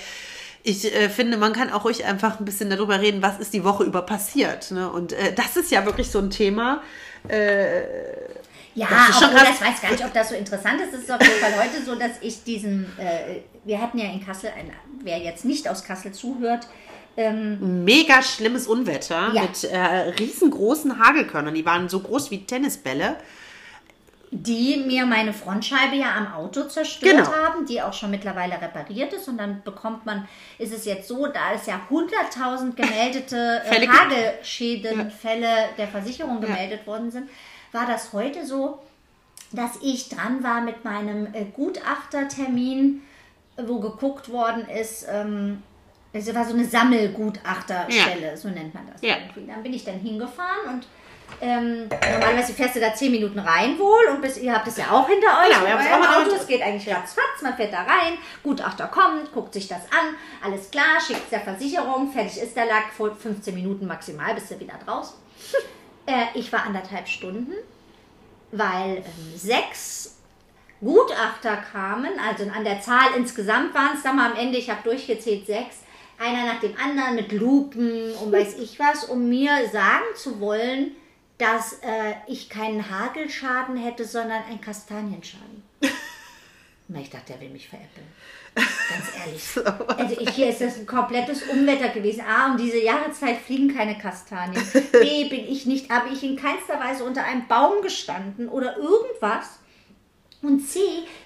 ich äh, finde, man kann auch ruhig einfach ein bisschen darüber reden, was ist die Woche über passiert. Ne? Und äh, das ist ja wirklich so ein Thema. Ja, Das obwohl das weiß gar nicht, ob das so interessant ist. Es ist auf jeden Fall heute so, dass ich diesen, äh, wir hatten ja in Kassel, ein, wer jetzt nicht aus Kassel zuhört, ähm, Mega schlimmes Unwetter Ja. mit äh, riesengroßen Hagelkörnern. Die waren so groß wie Tennisbälle. Die mir meine Frontscheibe ja am Auto zerstört Genau. haben, die auch schon mittlerweile repariert ist. Und dann bekommt man, ist es jetzt so, da es ja 100.000 gemeldete äh. Hagelschädenfälle der Versicherung gemeldet worden sind, war das heute so, dass ich dran war mit meinem äh, Gutachtertermin, wo geguckt worden ist, ähm, es war so eine Sammelgutachterstelle, so nennt man das. Ja. Dann bin ich dann hingefahren und ähm, normalerweise fährst du da 10 Minuten rein wohl und bis, ihr habt es ja auch hinter euch. Genau, wir haben es auch Auto. Es geht eigentlich ratzfatz, man fährt da rein, Gutachter kommt, guckt sich das an, alles klar, schickt es der Versicherung, fertig ist der Lack, vor 15 Minuten maximal, bist du wieder draußen. äh, ich war anderthalb Stunden, weil ähm, sechs Gutachter kamen, also an der Zahl insgesamt waren es dann mal am Ende, ich habe durchgezählt sechs, einer nach dem anderen mit Lupen und weiß ich was, um mir sagen zu wollen, dass äh, ich keinen Hagelschaden hätte, sondern einen Kastanienschaden. Na, ich dachte, er will mich veräppeln. Ganz ehrlich. Also ich, hier ist das ein komplettes Unwetter gewesen. A, um diese Jahreszeit fliegen keine Kastanien. B, bin ich nicht, habe ich in keinster Weise unter einem Baum gestanden oder irgendwas. Und C,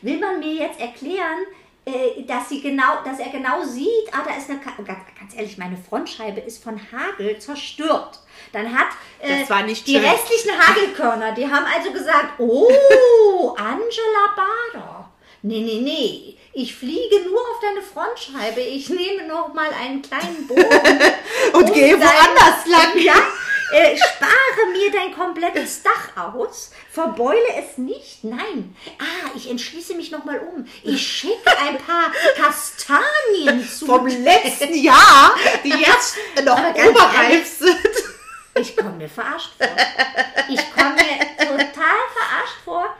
will man mir jetzt erklären, äh, dass, sie genau, dass er genau sieht, ah, da ist eine, Ka ganz, ganz ehrlich, meine Frontscheibe ist von Hagel zerstört. Dann hat äh, die schön. restlichen Hagelkörner, die haben also gesagt, oh, Angela Bader. Nee, nee, nee, ich fliege nur auf deine Frontscheibe. Ich nehme noch mal einen kleinen Bogen Und gehe dein- woanders lang. Ja, äh, spare mir dein komplettes Dach aus, verbeule es nicht. Nein. Ah, ich entschließe mich noch mal um. Ich schicke ein paar Kastanien zu. Vom letzten Jahr, die jetzt noch oberreif sind. Ich komme mir verarscht vor. Ich komme mir total verarscht vor.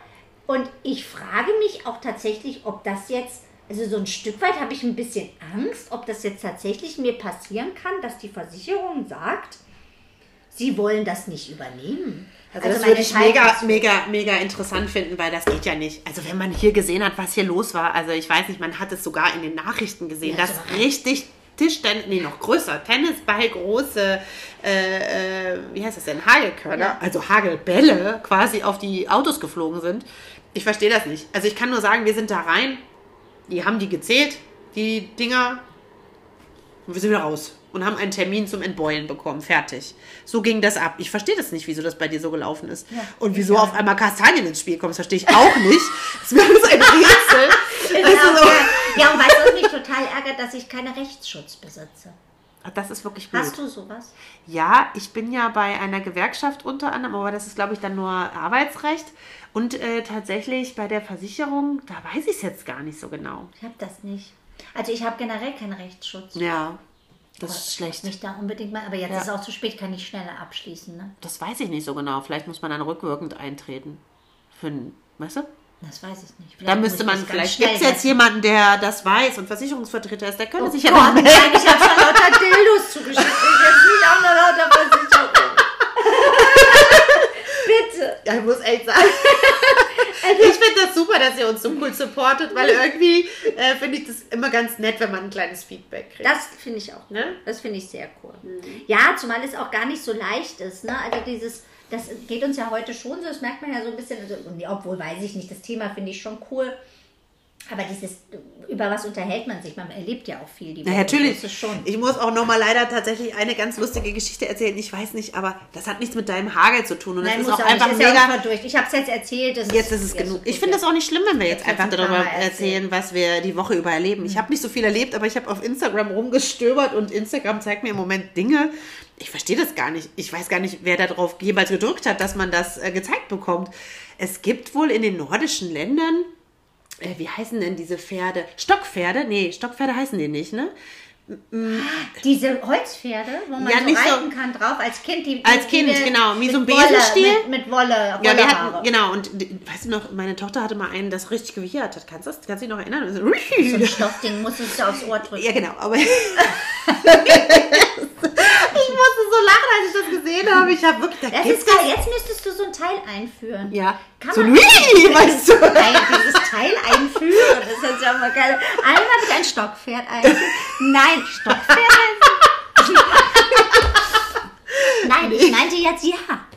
Und ich frage mich auch tatsächlich, ob das jetzt, also so ein Stück weit habe ich ein bisschen Angst, ob das jetzt tatsächlich mir passieren kann, dass die Versicherung sagt, sie wollen das nicht übernehmen. Also, das würde ich mega, mega, mega interessant finden, weil das geht ja nicht. Also wenn man hier gesehen hat, was hier los war, also ich weiß nicht, man hat es sogar in den Nachrichten gesehen, ja, dass richtig Tischtennis, nee, noch größer, Tennisball, große, äh, äh, wie heißt das denn, Hagelkörner, ja. also Hagelbälle quasi auf die Autos geflogen sind. Ich verstehe das nicht. Also ich kann nur sagen, wir sind da rein, die haben die gezählt, die Dinger, und wir sind wieder raus und haben einen Termin zum Entbeulen bekommen. Fertig. So ging das ab. Ich verstehe das nicht, wieso das bei dir so gelaufen ist. Ja, und wieso auf einmal Kastanien ins Spiel kommen, das verstehe ich auch nicht. Das ist mir ein Rätsel. ja, so. Ja, und weißt du, was mich total ärgert, dass ich keinen Rechtsschutz besitze. Das ist wirklich gut. Hast du sowas? Ja, ich bin ja bei einer Gewerkschaft unter anderem, aber das ist, glaube ich, dann nur Arbeitsrecht. Und äh, tatsächlich bei der Versicherung, da weiß ich es jetzt gar nicht so genau. Ich habe das nicht. Also ich habe generell keinen Rechtsschutz. Ja. Das ist schlecht. Nicht da unbedingt mal, aber jetzt ja. ist es auch zu spät, kann ich schneller abschließen. Ne? Das weiß ich nicht so genau. Vielleicht muss man dann rückwirkend eintreten. Für weißt du? Das weiß ich nicht. Vielleicht da müsste man, vielleicht gibt es jetzt jemanden, der das weiß und Versicherungsvertreter ist, der könnte oh sich ja noch melden. Nein, ich habe schon lauter Dildos zugeschickt. Ich jetzt nicht auch noch lauter Versicherung. Bitte. Ja, ich muss echt sagen. Also, ich finde das super, dass ihr uns so cool supportet, weil irgendwie äh, finde ich das immer ganz nett, wenn man ein kleines Feedback kriegt. Das finde ich auch. Ne? Das finde ich sehr cool. Mhm. Ja, zumal es auch gar nicht so leicht ist. Ne? Also dieses, das geht uns ja heute schon so, das merkt man ja so ein bisschen, also, obwohl weiß ich nicht, das Thema finde ich schon cool. Aber dieses, über was unterhält man sich? Man erlebt ja auch viel. Die ja, natürlich. Schon. Ich muss auch noch mal leider tatsächlich eine ganz lustige Geschichte erzählen. Ich weiß nicht, aber das hat nichts mit deinem Hagel zu tun. Und Nein, das ist auch, auch einfach nicht. mega. Ja durch. Ich habe es jetzt erzählt. jetzt ist es genug. Ich finde es auch nicht schlimm, wenn wir jetzt, jetzt einfach darüber erzählen, was wir die Woche über erleben. Ich mhm. habe nicht so viel erlebt, aber ich habe auf Instagram rumgestöbert und Instagram zeigt mir im Moment Dinge. Ich verstehe das gar nicht. Ich weiß gar nicht, wer darauf jemals gedrückt hat, dass man das äh, gezeigt bekommt. Es gibt wohl in den nordischen Ländern äh, wie heißen denn diese Pferde? Stockpferde? Nee, Stockpferde heißen die nicht, ne? Diese Holzpferde, wo man ja, so reiten so, kann drauf als Kind. Die, als Kind, die genau, wie so ein Besenstiel. Mit, mit Wolle, Wolle ja, wir hatten, genau, und weißt du noch, meine Tochter hatte mal einen, das richtig gewiehert hat. Kannst du das, kannst du dich noch erinnern? So, so ein Stoffding musstest du aufs Ohr drücken. Ja, genau, aber musste so lachen, als ich das gesehen habe. Ich habe wirklich. Das ist geil. Jetzt müsstest du so ein Teil einführen. Ja. Kann so ein Wii, weißt du? Nein, dieses Teil einführen. Das ist jetzt ja mal geil. Einmal bitte ein Stockpferd einführen. Nein, Stockpferd einführen. Nein, ich meinte jetzt ja.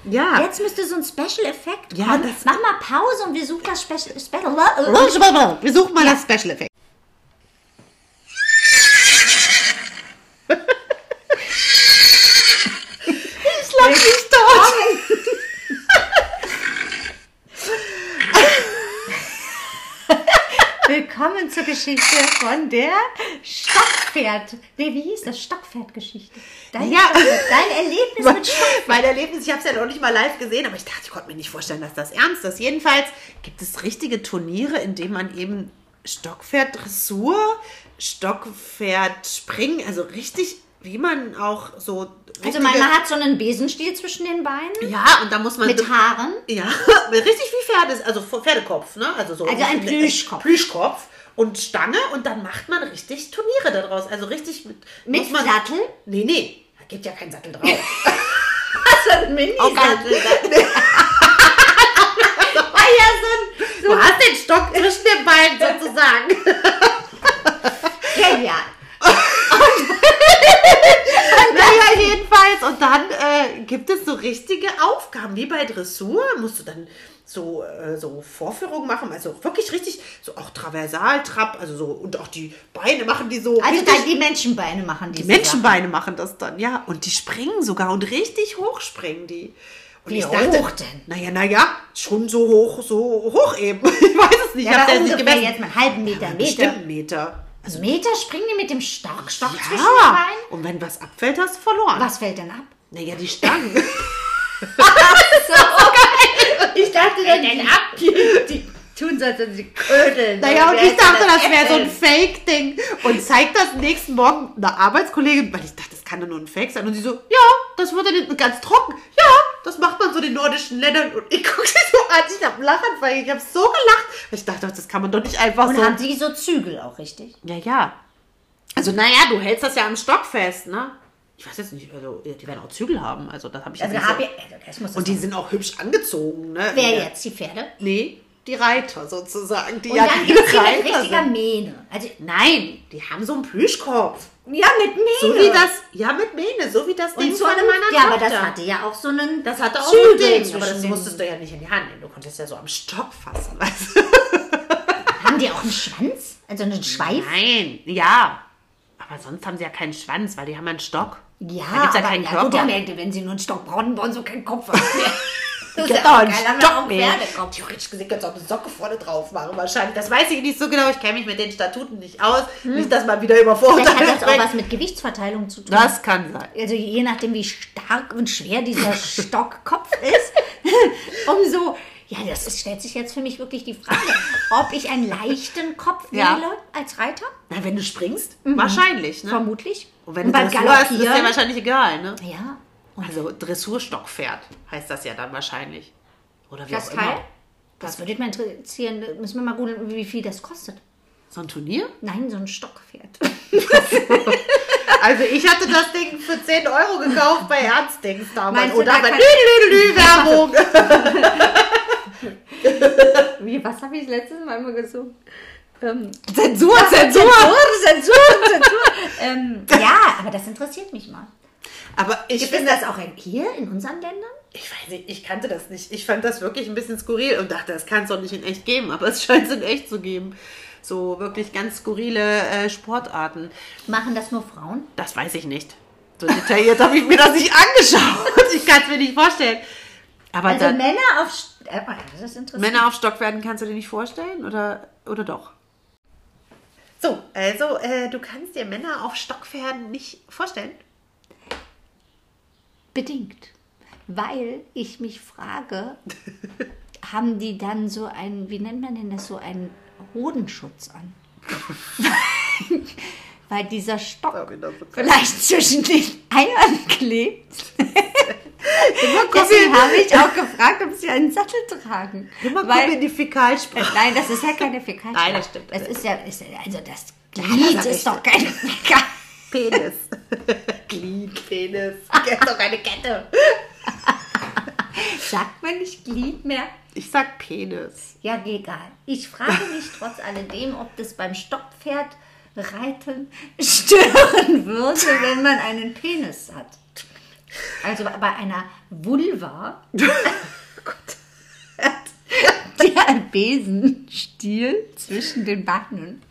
Ja. Jetzt müsste so ein Special-Effekt ja, kommen. Mach mal Pause und wir suchen das Special. Special wir suchen mal ja. das Special-Effekt. schlag mich tot. Willkommen zur Geschichte von der Stockpferd. Nee, wie hieß das? Stockpferdgeschichte. Dein, ja. dein Erlebnis mit Stockpferd. Mein Erlebnis, ich habe es ja noch nicht mal live gesehen, aber ich dachte, ich konnte mir nicht vorstellen, dass das ernst ist. Jedenfalls gibt es richtige Turniere, in denen man eben Stockpferd-Dressur, Stockpferd-Springen, also richtig wie man auch so. Also man, hat so einen Besenstiel zwischen den Beinen. Ja, und da muss man. Mit Haaren. Ja, richtig wie Pferde, also Pferdekopf, ne? Also so. Also ein Plüschkopf. Plüschkopf und Stange und dann macht man richtig Turniere daraus. Also richtig mit. Mit man, Sattel? Nee, nee. Da gibt ja kein Sattel drauf. also ein Mini-Sattel. ah ja, so ein, so du hast den Stock zwischen den Beinen sozusagen. Genial. naja, jedenfalls. Und dann äh, gibt es so richtige Aufgaben, wie bei Dressur. Musst du dann so, äh, so Vorführungen machen, also wirklich richtig, so auch Traversaltrap, also so, und auch die Beine machen die so. Also richtig, die Menschenbeine machen die. Die Menschenbeine Sachen. machen das dann, ja. Und die springen sogar und richtig hoch springen die. Und Wie dachte, hoch denn? Naja, naja, schon so hoch, so hoch eben. Ich weiß es nicht. Ja, ich habe nicht gemessen. jetzt mal einen halben Meter, Meter. Bestimmt Meter. Also Meter springen die mit dem Stock, Stock ja. zwischen Beinen? Und wenn was abfällt, hast du verloren. Was fällt denn ab? Naja, die Stangen. Ich dachte, dann die. Die, die tun so, als wenn sie ködeln. Naja, und ich dachte, das, das wäre so ein Fake-Ding. Und zeigt das nächsten Morgen einer Arbeitskollegin, weil ich dachte, das kann doch nur ein Fake sein. Und sie so, ja, das wurde den, ganz trocken. Ja, das macht man so in den nordischen Ländern. Und ich gucke sie so an, ich habe Lachanfall. Ich habe so gelacht. Ich dachte, das kann man doch nicht einfach Und so. haben sie so Zügel auch richtig? Ja, ja. Also, naja, du hältst das ja am Stock fest, ne? Ich weiß jetzt nicht, also, die werden auch Zügel haben. Also, das habe ich Also jetzt hab nicht ich, also das muss so. das Und die sind auch hübsch angezogen, ne? Wer Ja. jetzt? Die Pferde? Nee, die Reiter sozusagen. Die Und ja dann gibt es die mit Reiter richtiger sind. Mähne. Also, Nein, die haben so einen Plüschkopf. ja, mit Mähne. So wie das, ja, mit Mähne, so wie das Ding Und so von eine meiner Ja, aber Tochter. das hatte ja auch so einen Das hatte auch Zügel ein Ding, aber zwischen das den- musstest du ja nicht in die Hand nehmen. Du konntest ja so am Stock fassen, weißt du? Haben die auch einen Schwanz? Also einen Schweif? Nein, ja. Aber sonst haben sie ja keinen Schwanz, weil die haben einen Stock. Ja, da gibt's ja aber keinen ja, Körper. gut, aber wenn sie nur einen Stock brauchen, brauchen sie keinen Kopf. das ist auch haben wir Stock auch mehr. Theoretisch gesehen kannst du auch eine Socke vorne drauf machen, wahrscheinlich. Das weiß ich nicht so genau. Ich kenne mich mit den Statuten nicht aus. Nicht, dass man wieder über Vielleicht hat Vorurteile das auch spricht. was mit Gewichtsverteilung zu tun. Das kann sein. Also je nachdem, wie stark und schwer dieser Stockkopf ist, umso... Ja, das ist, stellt sich jetzt für mich wirklich die Frage, ob ich einen leichten Kopf Ja. wähle als Reiter. Na, wenn du springst, wahrscheinlich. Ne? Vermutlich. Und wenn du beim Dressur hast, ist ja Galoppieren- wahrscheinlich egal. Ne? Ja. Und Also Dressurstockpferd heißt das ja dann wahrscheinlich. Oder wie das auch Teil? immer. Das würde mich interessieren. Müssen wir mal googeln, wie viel das kostet. So ein Turnier? Nein, so ein Stockpferd. Also ich hatte das Ding für 10 Euro gekauft bei Ernstdings damals. Oder bei Werbung. Wie, was habe ich letztes Mal immer gesungen? Ähm, Zensur, Zensur, Zensur, Zensur. ähm, ja, aber das interessiert mich mal. Aber ich Gibt finde das auch in, hier in unseren Ländern? Ich weiß nicht, ich kannte das nicht. Ich fand das wirklich ein bisschen skurril und dachte, das kann es doch nicht in echt geben. Aber es scheint es in echt zu geben. So wirklich ganz skurrile äh, Sportarten. Machen das nur Frauen? Das weiß ich nicht. So detailliert habe ich mir das nicht angeschaut. Ich kann es mir nicht vorstellen. Aber Also dann, Männer auf... Äh. Männer auf Stock werden kannst du dir nicht vorstellen? Oder, oder doch? So, also äh, du kannst dir Männer auf Stockpferden nicht vorstellen? Bedingt. Weil ich mich frage, haben die dann so einen, wie nennt man denn das, so einen Hodenschutz an? Weil dieser Stock vielleicht zwischen den Eiern klebt. Deswegen habe ich auch gefragt, ob sie einen Sattel tragen. Immer Weil- in die Fäkalsprache. Nein, das ist ja keine Fäkalsprache. Nein, das stimmt. Das ist ja, ist, also das das Glied hab ist doch keine Fäkal. Penis. Glied, Penis. Kennt doch eine Kette. Sagt man nicht Glied mehr? Ich sag Penis. Ja, egal. Ich frage mich trotz alledem, ob das beim Stockpferdreiten stören würde, wenn man einen Penis hat. Also bei einer Vulva, der Besenstiel zwischen den Beinen,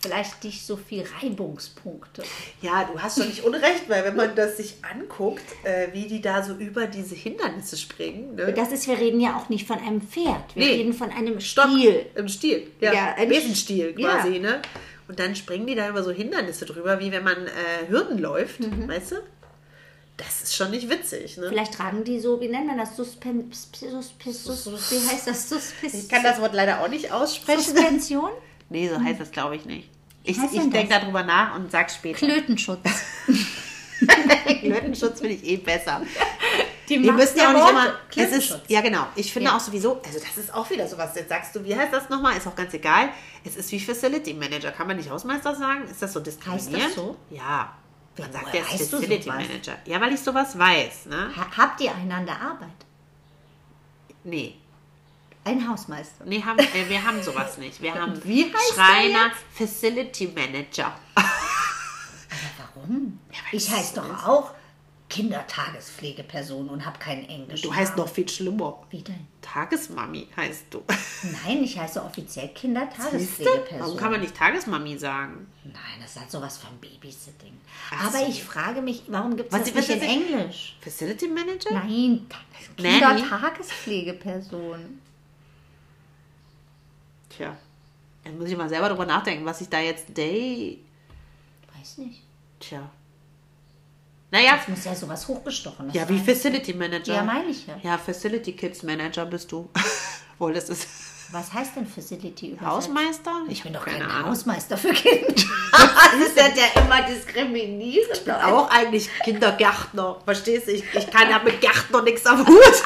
vielleicht nicht so viel Reibungspunkte. Ja, du hast schon nicht unrecht, weil wenn man das sich anguckt, äh, wie die da so über diese Hindernisse springen, ne? Das ist, wir reden ja auch nicht von einem Pferd, wir Nee. reden von einem Stock Stiel. im Stiel. Ja, Ja, ein Besenstiel Sch- ja. quasi, ne? Und dann springen die da über so Hindernisse drüber, wie wenn man äh, Hürden läuft, weißt du? Das ist schon nicht witzig, ne? Vielleicht tragen die so, wie nennt man das? Suspen Sus Sus Sus wie heißt das? Suspens Ich kann das Wort leider auch nicht aussprechen. Suspension? Nee, so heißt das glaube ich nicht. Ich, ich denke darüber nach und sag später. Klötenschutz. Klötenschutz finde ich eh besser. Die Wir müssen ja auch nicht immer. Es ist, ja, genau. Ich finde Ja. auch sowieso, also das ist auch wieder sowas. Jetzt sagst du, wie heißt das nochmal? Ist auch ganz egal. Es ist wie Facility Manager. Kann man nicht Hausmeister sagen? Ist das so diskriminierend? so? Ja. Man sagt du Facility? Manager. Ja, weil ich sowas weiß, ne? Ha- Habt ihr einander Arbeit? Nee. Ein Hausmeister. Nee, haben, äh, wir haben sowas nicht. Wir haben Wie heißt Schreiner Facility Manager. Warum? Ja, ich das heiße doch auch Kindertagespflegeperson und habe kein Englisch. Du heißt noch viel schlimmer. Wie denn? Tagesmami heißt du. Nein, ich heiße offiziell? Kindertagespflegeperson. Warum kann man nicht Tagesmami sagen? Nein, das hat sowas von Babysitting. Ach Aber so. ich frage mich, warum gibt es das was nicht in? Englisch? Facility Manager? Nein? Kindertagespflegeperson. Tja. Dann muss ich mal selber drüber nachdenken, was ich da jetzt Day. Weiß nicht. Tja. Naja. Das muss ja sowas hochgestochenes Ja, wie sein. Facility Manager. Ja, meine ich ja. Ja, Facility Kids Manager bist du. Wohl, das ist. Was heißt denn Facility übersetzt? Hausmeister? Ich bin doch kein Ahnung. Hausmeister für Kinder. das ist ja, ja immer diskriminierend. Ich bin auch eigentlich Kindergärtner. Verstehst du? Ich, ich kann ja mit Gärtner nichts am Hut.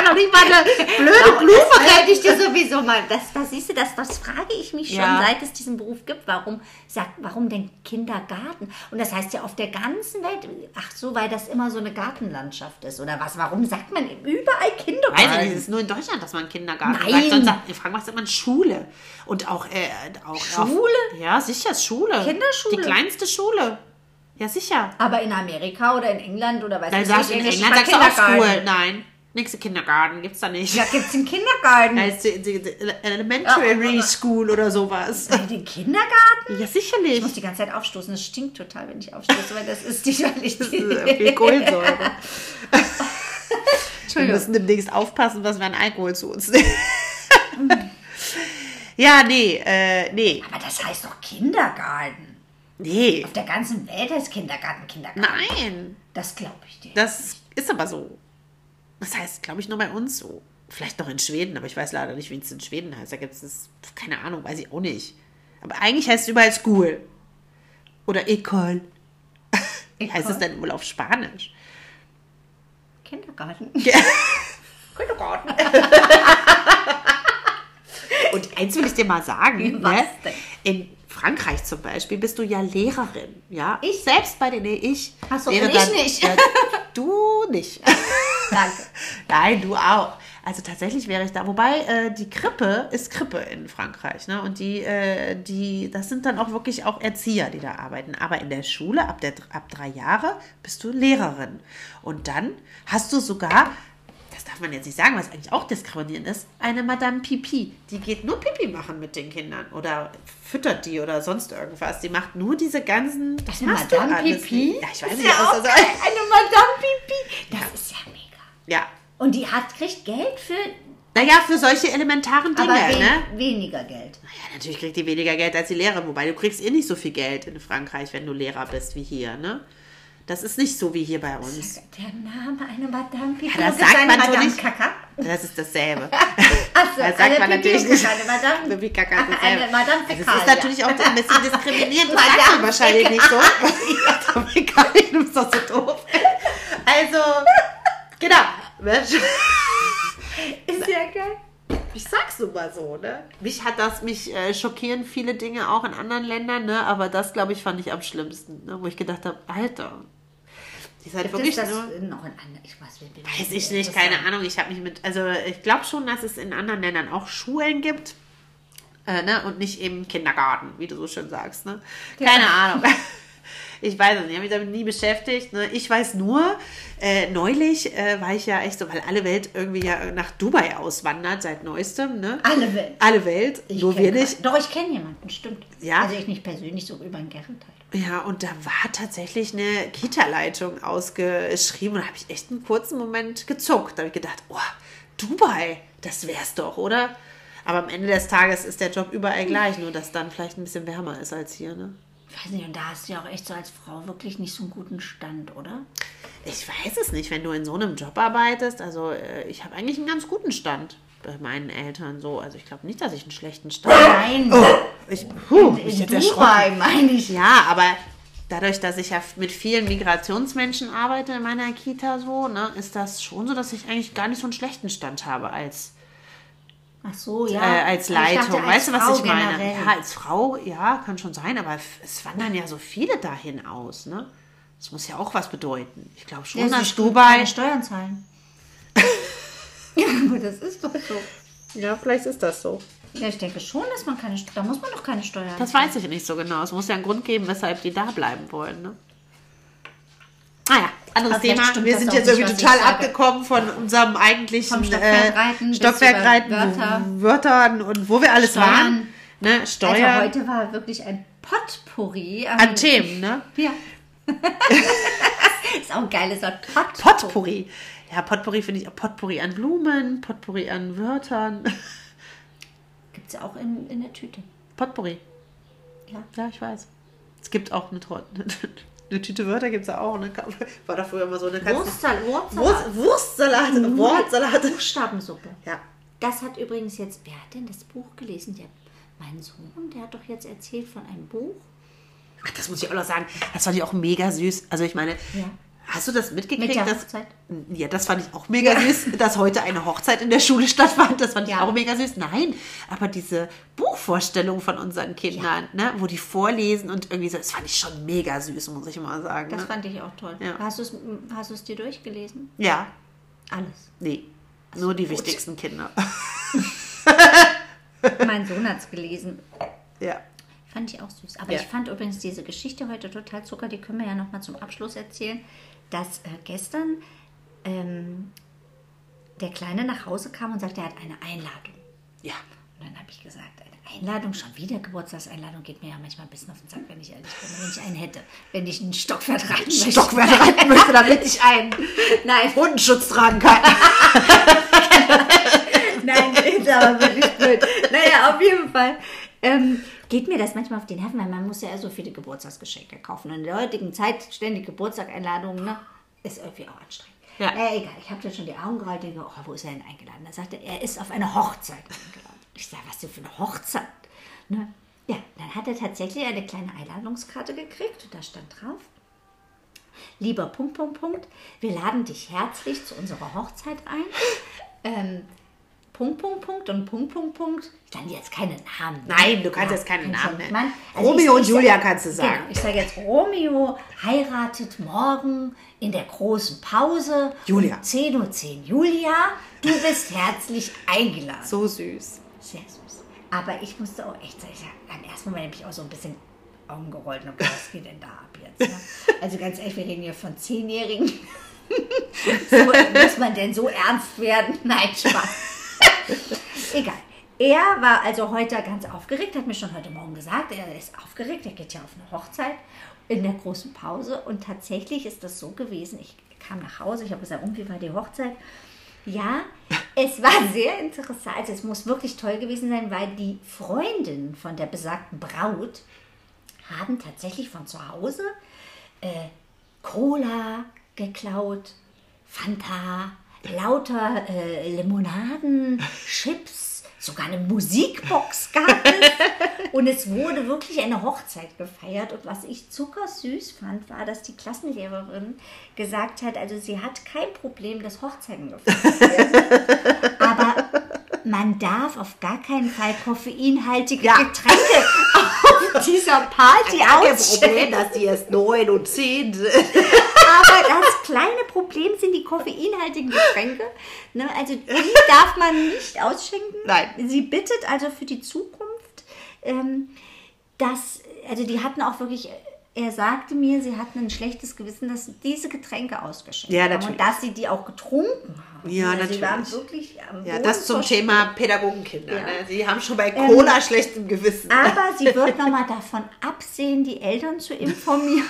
Ich kann doch nicht mal eine blöde Blume hätte ich dir sowieso mal. Das, das siehst du, das, das frage ich mich schon, Ja. seit es diesen Beruf gibt. Warum sagt, warum denn Kindergarten? Und das heißt ja auf der ganzen Welt. Ach so, weil das immer so eine Gartenlandschaft ist oder was? Warum sagt man überall Kindergarten? Weiß ich nicht, es ist nur in Deutschland, dass man Kindergarten Nein. sagt. Sonst sagt, in Frankreich sagt man Schule. Und auch, äh, auch Schule? Auch, ja, sicher, Schule. Kinderschule? Die kleinste Schule. Ja, sicher. Aber in Amerika oder in England oder was Dann weiß sagst du ich, in England sagst du auch Kindergarten. School. Nein, nächste Kindergarten gibt's da nicht. Da gibt es einen Kindergarten. Ist die, die, die Elementary Ja. School oder sowas. Den Kindergarten? Ja, Ich sicherlich. muss die ganze Zeit aufstoßen. Das stinkt total, wenn ich aufstoße, weil das ist die, weil ich die. Viel Kohlensäure. Wir Entschuldigung. müssen demnächst aufpassen, was wir an Alkohol zu uns nehmen. ja, nee, äh, nee, Aber das heißt doch Kindergarten. nee. Auf der ganzen Welt heißt Kindergarten Kindergarten. Nein, Das glaube ich dir. das ist aber so. Das heißt, glaube ich, nur bei uns so. Vielleicht noch in Schweden, aber ich weiß leider nicht, wie es in Schweden heißt. Da gibt es, keine Ahnung, weiß ich auch nicht. Aber eigentlich heißt es überall School. Oder Ecole. Wie heißt es denn wohl auf Spanisch? Kindergarten. Kindergarten. Und eins will ich dir mal sagen, Was ne? denn? in Frankreich zum Beispiel bist du ja Lehrerin, ja? Ich? Selbst bei den, nee, ich. Ach so, wäre und ich nicht. Ja, du nicht. Danke. Nein, du auch. Also tatsächlich wäre ich da. Wobei äh, die Krippe ist Krippe in Frankreich, ne? Und die, äh, die, das sind dann auch wirklich auch Erzieher, die da arbeiten. Aber in der Schule ab der ab drei Jahre bist du Lehrerin. Und dann hast du sogar, das darf man jetzt nicht sagen, was eigentlich auch diskriminierend ist, eine Madame Pipi. Die geht nur Pipi machen mit den Kindern oder füttert die oder sonst irgendwas. Die macht nur diese ganzen. Das ist Madame Pipi? Ja, ich weiß ist nicht, ja was das geil. Eine Madame Pipi. Das ist ja mega. Ja. Und die hat, kriegt Geld für, Naja, für solche elementaren Dinge, aber wen, ne? weniger Geld. Ja, natürlich kriegt die weniger Geld als die Lehrer, wobei du kriegst eh nicht so viel Geld in Frankreich, wenn du Lehrer bist wie hier, ne? Das ist nicht so wie hier bei uns. Der Name einer Madame Pipi. Ja, das sagt eine man so Madame nicht. Kaka? Das ist dasselbe. Achso, Das sagt eine man natürlich nicht. Eine Madame. Baby Kaka ist dasselbe. Eine Madame Also es Fäkalia. ist natürlich auch ein bisschen diskriminierend. Das sagt man wahrscheinlich nicht so. Madame Fäkalia, du bist doch so doof. Also, genau. Ist ja geil. Ich sag's nur mal so, ne? Mich hat das, mich äh, schockieren viele Dinge auch in anderen Ländern, ne? Aber das, glaube ich, fand ich am schlimmsten, ne? Wo ich gedacht habe, Alter, die seid Gibt wirklich das nur... noch in anderen? Ich weiß, Weiß ich nicht, keine Ahnung. Ich habe mich mit, also ich glaube schon, dass es in anderen Ländern auch Schulen gibt. Äh, ne? Und nicht eben Kindergarten, wie du so schön sagst. Ne? Keine Ahnung. Ich weiß es nicht, ich habe mich damit nie beschäftigt. Ne? Ich weiß nur, äh, neulich äh, war ich ja echt so, weil alle Welt irgendwie ja nach Dubai auswandert seit neuestem. Ne? Alle Welt. Alle Welt, Ich nur wir nicht. Doch, ich kenne jemanden, stimmt. Ja? Also ich nicht persönlich, so über den Gerrit halt. Ja, und da war tatsächlich eine Kita-Leitung ausgeschrieben und da habe ich echt einen kurzen Moment gezuckt. Da habe ich gedacht, oh, Dubai, das wär's doch, oder? Aber am Ende des Tages ist der Job überall gleich, nur dass dann vielleicht ein bisschen wärmer ist als hier, ne? Ich weiß nicht, und da hast du ja auch echt so als Frau wirklich nicht so einen guten Stand, oder? Ich weiß es nicht, wenn du in so einem Job arbeitest. Also äh, ich habe eigentlich einen ganz guten Stand bei meinen Eltern so. Also ich glaube nicht, dass ich einen schlechten Stand habe. Nein, Ich, puh, ich in jetzt. Dubai meine ich. Ja, aber dadurch, dass ich ja mit vielen Migrationsmenschen arbeite in meiner Kita so, ne, ist das schon so, dass ich eigentlich gar nicht so einen schlechten Stand habe als, Ach so, ja. äh, als Leitung. dachte, als weißt du, was Frau ich meine? generell. Ja, als Frau, ja, kann schon sein, aber es wandern ja so viele dahin aus, ne? Das muss ja auch was bedeuten. Ich glaube schon, Ja, dass Dubai. keine Steuern zahlen. ja, aber das ist doch so. Ja, vielleicht ist das so. Ja, ich denke schon, dass man keine Steuern. Da muss man doch keine Steuern Das weiß ich nicht so genau. Es muss ja einen Grund geben, weshalb die da bleiben wollen, ne? Naja, anderes Aber vielleicht Thema. stimmt Wir sind jetzt nicht, irgendwie was total abgekommen von unserem eigentlichen Stockwerkreiten äh, Stockwerkreiten, Wörter. Wörtern und wo wir alles Steuern. waren. Ne? Alter, Steuern heute war wirklich ein Potpourri an, an Themen, ne? Ja. ist auch ein geiles Wort. Pot Potpourri. Ja, Potpourri finde ich auch Potpourri an Blumen, Potpourri an Wörtern. Gibt es auch in, in der Tüte. Potpourri. Ja. Ja, ich weiß. Es gibt auch eine, Tor- eine Tüte Wörter, gibt es ja auch. Ne? War da früher immer so eine Wurstsalat. Wurst, Wurstsalat, Wortsalat. Buchstabensuppe. Ja, das hat übrigens jetzt, wer hat denn das Buch gelesen? Der, mein Sohn, der hat doch jetzt erzählt von einem Buch. Ach, das muss ich auch noch sagen. Das fand ich auch mega süß. Also ich meine, Ja. Hast du das mitgekriegt? Mit dass? Ja, das fand ich auch mega süß, dass heute eine Hochzeit in der Schule stattfand. Das fand ich Ja. auch mega süß. Nein, aber diese Buchvorstellung von unseren Kindern, ne, wo die vorlesen und irgendwie so, das fand ich schon mega süß, muss ich mal sagen. Das Ne? fand ich auch toll. Ja. Hast du es hast du's dir durchgelesen? Ja, Alles. nee, nur die gut. wichtigsten Kinder. mein Sohn hat es gelesen. ja. Fand ich auch süß. Aber Ja. ich fand übrigens diese Geschichte heute total zucker. Die können wir ja noch mal zum Abschluss erzählen. Dass äh, gestern ähm, der Kleine nach Hause kam und sagte, er hat eine Einladung. Ja. Und dann habe ich gesagt, eine Einladung, schon wieder Geburtstagseinladung, geht mir ja manchmal ein bisschen auf den Sack, wenn ich ehrlich bin. Wenn ich einen hätte, wenn ich einen Stockwert reiten möchte. Stockwert reiten möchte, damit ich einen Nein, Hundenschutz tragen kann. Nein, ist aber wirklich blöd. Naja, auf jeden Fall. Ähm, geht mir das manchmal auf den Nerven, weil man muss ja so viele Geburtstagsgeschenke kaufen. Und in der heutigen Zeit ständig Geburtstagseinladungen, ne, ist irgendwie auch anstrengend. Ja. Naja, egal. Ich habe dann schon die Augen gerollt, denke, oh, wo ist er denn eingeladen? Da sagte er, er ist auf eine Hochzeit eingeladen. Ich sage, was denn für eine Hochzeit? Ne? Ja, dann hat er tatsächlich eine kleine Einladungskarte gekriegt und da stand drauf, Lieber Punkt, Punkt, Punkt, wir laden dich herzlich zu unserer Hochzeit ein. Ähm, Punkt, Punkt, Punkt und Punkt, Punkt, Punkt. Ich nenne jetzt keine Namen. Nein, du kannst jetzt keinen kannst Namen ja- nennen. Also Romeo ich- und Julia sag- kannst du sagen. Genau, ich sage jetzt, Romeo heiratet morgen in der großen Pause. Julia. Um 10.10 Uhr. Julia, du bist herzlich eingeladen. So süß. Sehr süß. Aber ich musste auch echt sagen, am ersten Moment habe ich auch so ein bisschen Augen gerollt und gedacht, was geht denn da ab jetzt? Ne? Also ganz ehrlich, wir reden hier von Zehnjährigen. so, muss man denn so ernst werden? Nein, Spaß. Egal. Er war also heute ganz aufgeregt, hat mir schon heute Morgen gesagt, er ist aufgeregt, er geht ja auf eine Hochzeit in der großen Pause. Und tatsächlich ist das so gewesen, ich kam nach Hause, ich habe gesagt, und wie war die Hochzeit? Ja, es war sehr interessant. Also es muss wirklich toll gewesen sein, weil die Freundinnen von der besagten Braut haben tatsächlich von zu Hause äh, Cola geklaut, Fanta, lauter äh, Limonaden, Chips, sogar eine Musikbox gab es. Und es wurde wirklich eine Hochzeit gefeiert. Und was ich zuckersüß fand, war, dass die Klassenlehrerin gesagt hat, also sie hat kein Problem, dass Hochzeiten gefeiert werden. Aber man darf auf gar keinen Fall koffeinhaltige Ja. Getränke auf dieser Party Ja, kein. Problem, dass die erst neun und zehn sind. Aber das kleine Problem sind die koffeinhaltigen Getränke. Ne, also die darf man nicht ausschenken. Nein. Sie bittet also für die Zukunft, ähm, dass, also die hatten auch wirklich, er sagte mir, sie hatten ein schlechtes Gewissen, dass sie diese Getränke ausgeschenkt Ja, haben natürlich. und dass sie die auch getrunken haben. Ja, also Sie waren natürlich. wirklich am Ja, Boden das zum Thema Pädagogenkinder. Ja. Ne? Sie haben schon bei Cola schlechtem Gewissen. Aber sie wird nochmal davon absehen, die Eltern zu informieren.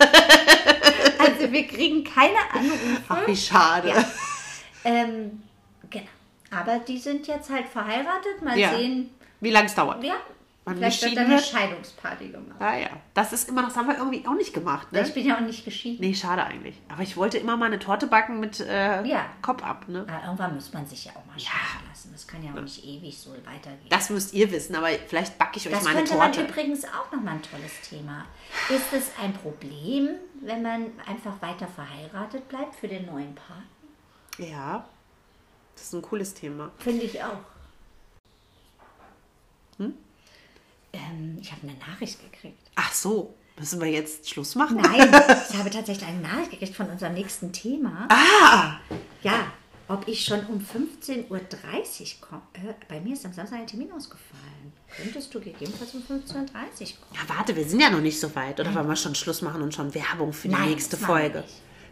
Also wir kriegen keine Anrufe. Ach, wie schade. Ja. Ähm, genau. Aber die sind jetzt halt verheiratet. Mal Ja. sehen. Wie lange es dauert. Ja. Wann Vielleicht wird geschieden dann eine wird? Scheidungsparty gemacht. Ah ja, das ist immer noch, das haben wir irgendwie auch nicht gemacht. Ne? Ich bin ja auch nicht geschieden. Nee, schade eigentlich. Aber ich wollte immer mal eine Torte backen mit äh, Ja. Kopf ab. Ne? Aber irgendwann muss man sich ja auch mal scheiden lassen. Das kann ja auch nicht ewig so weitergehen. Das müsst ihr wissen, aber vielleicht backe ich euch Das mal eine könnte man Torte. übrigens auch nochmal ein tolles Thema. Ist es ein Problem, wenn man einfach weiter verheiratet bleibt für den neuen Paar? Ja, das ist ein cooles Thema. Finde ich auch. Ähm, ich habe eine Nachricht gekriegt. Ach so, müssen wir jetzt Schluss machen? Nein, ich habe tatsächlich eine Nachricht gekriegt von unserem nächsten Thema. Ah, Ja, ob ich schon um 15.30 Uhr komme. Äh, bei mir ist am Samstag ein Termin ausgefallen. Könntest du gegebenenfalls um 15.30 Uhr kommen? ja, warte, wir sind ja noch nicht so weit. Oder wollen wir schon Schluss machen und schon Werbung für die Nein, nächste Folge?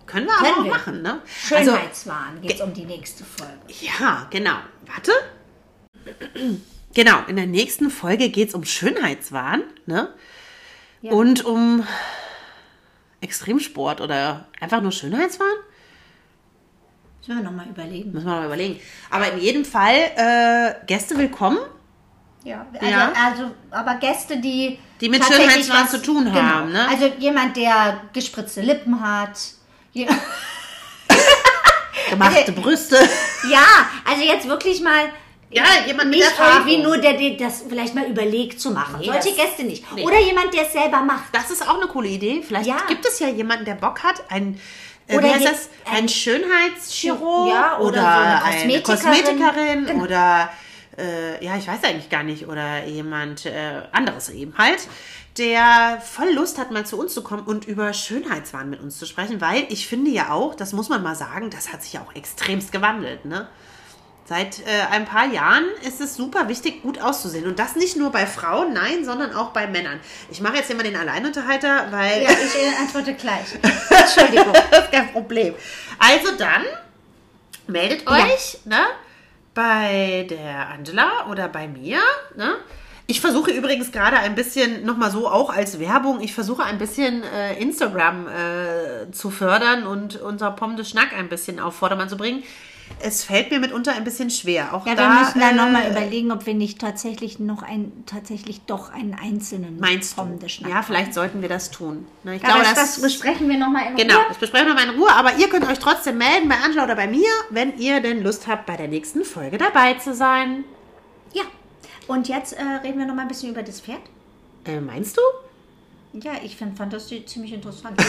Können wir aber Können auch wir. machen, ne? Also, Schönheitswahn geht es um die nächste Folge. ja, genau. Warte. Genau, in der nächsten Folge geht es um Schönheitswahn, ne? Ja. Und um Extremsport oder einfach nur Schönheitswahn? Müssen wir nochmal überlegen. Müssen wir mal überlegen. Aber in jedem Fall äh, Gäste willkommen. Ja, also, Ja. also aber Gäste, die. Die mit Schönheitswahn was- zu tun genau. haben, ne? Also jemand, der gespritzte Lippen hat. Gemachte Brüste. Ja, also jetzt wirklich mal Ja, jemand mit Nicht irgendwie nur, der, der das vielleicht mal überlegt zu machen. Nee, Solche Gäste nicht. nee. Oder jemand, der es selber macht. Das ist auch eine coole Idee. Vielleicht Ja. gibt es ja jemanden, der Bock hat, ein, äh, Oder wie heißt das? ein Schönheitschirurg Ja, oder oder, so eine eine Kosmetikerin. Kosmetikerin Genau. oder äh, ja, ich weiß eigentlich gar nicht, oder jemand äh, anderes eben halt, der voll Lust hat, mal zu uns zu kommen und über Schönheitswahn mit uns zu sprechen, weil ich finde ja auch, das muss man mal sagen, das hat sich ja auch extremst gewandelt, ne? Seit äh, ein paar Jahren ist es super wichtig, gut auszusehen. Und das nicht nur bei Frauen, nein, sondern auch bei Männern. Ich mache jetzt hier mal den Alleinunterhalter, weil Ja, ich äh, antworte gleich. Entschuldigung. das ist kein Problem. Also dann meldet euch ne, bei der Angela oder bei mir. Ne? Ich versuche übrigens gerade ein bisschen, nochmal so auch als Werbung, ich versuche ein bisschen äh, Instagram äh, zu fördern und unser Pomme de Schnack ein bisschen auf Vordermann zu bringen. Es fällt mir mitunter ein bisschen schwer. Auch Ja, da, wir müssen da äh, nochmal überlegen, ob wir nicht tatsächlich noch ein, tatsächlich doch einen einzelnen Meinst du? De Schnack Ja, vielleicht sollten wir das tun. Ne, ich Aber glaube, das, das besprechen wir nochmal in Genau, Ruhe. das besprechen wir mal in Ruhe, aber ihr könnt euch trotzdem melden bei Angela oder bei mir, wenn ihr denn Lust habt, bei der nächsten Folge dabei zu sein. Ja. Und jetzt äh, reden wir nochmal ein bisschen über das Pferd. Äh, meinst du? Ja, ich find, fand das ziemlich interessant.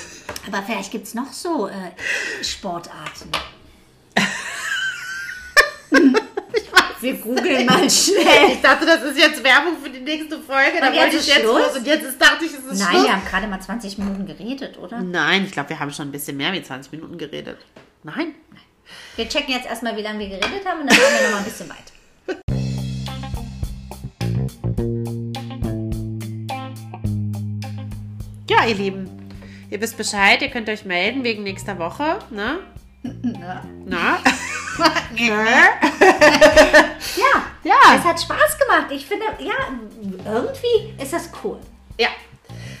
Aber vielleicht gibt es noch so äh, Sportarten. Wir googeln mal schnell. Ich dachte, das ist jetzt Werbung für die nächste Folge. Da wollte ich jetzt Schluss? los und jetzt ist, dachte ich, es ist Nein, Schluss. wir haben gerade mal 20 Minuten geredet, oder? Nein, ich glaube, wir haben schon ein bisschen mehr wie 20 Minuten geredet. Nein? Wir checken jetzt erstmal, wie lange wir geredet haben und dann machen wir nochmal ein bisschen weiter. Ja, ihr Lieben, ihr wisst Bescheid, ihr könnt euch melden wegen nächster Woche, ne? Ja. Na? Ja, Ja. es hat Spaß gemacht. Ich finde, ja, irgendwie ist das cool. Ja.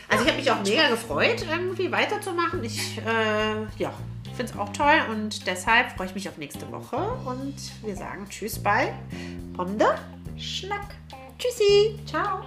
Also ich habe mich auch mega gefreut, irgendwie weiterzumachen. Ich äh, ja, finde es auch toll und deshalb freue ich mich auf nächste Woche und wir sagen Tschüss bei Pomde. Schnack. Tschüssi. Ciao.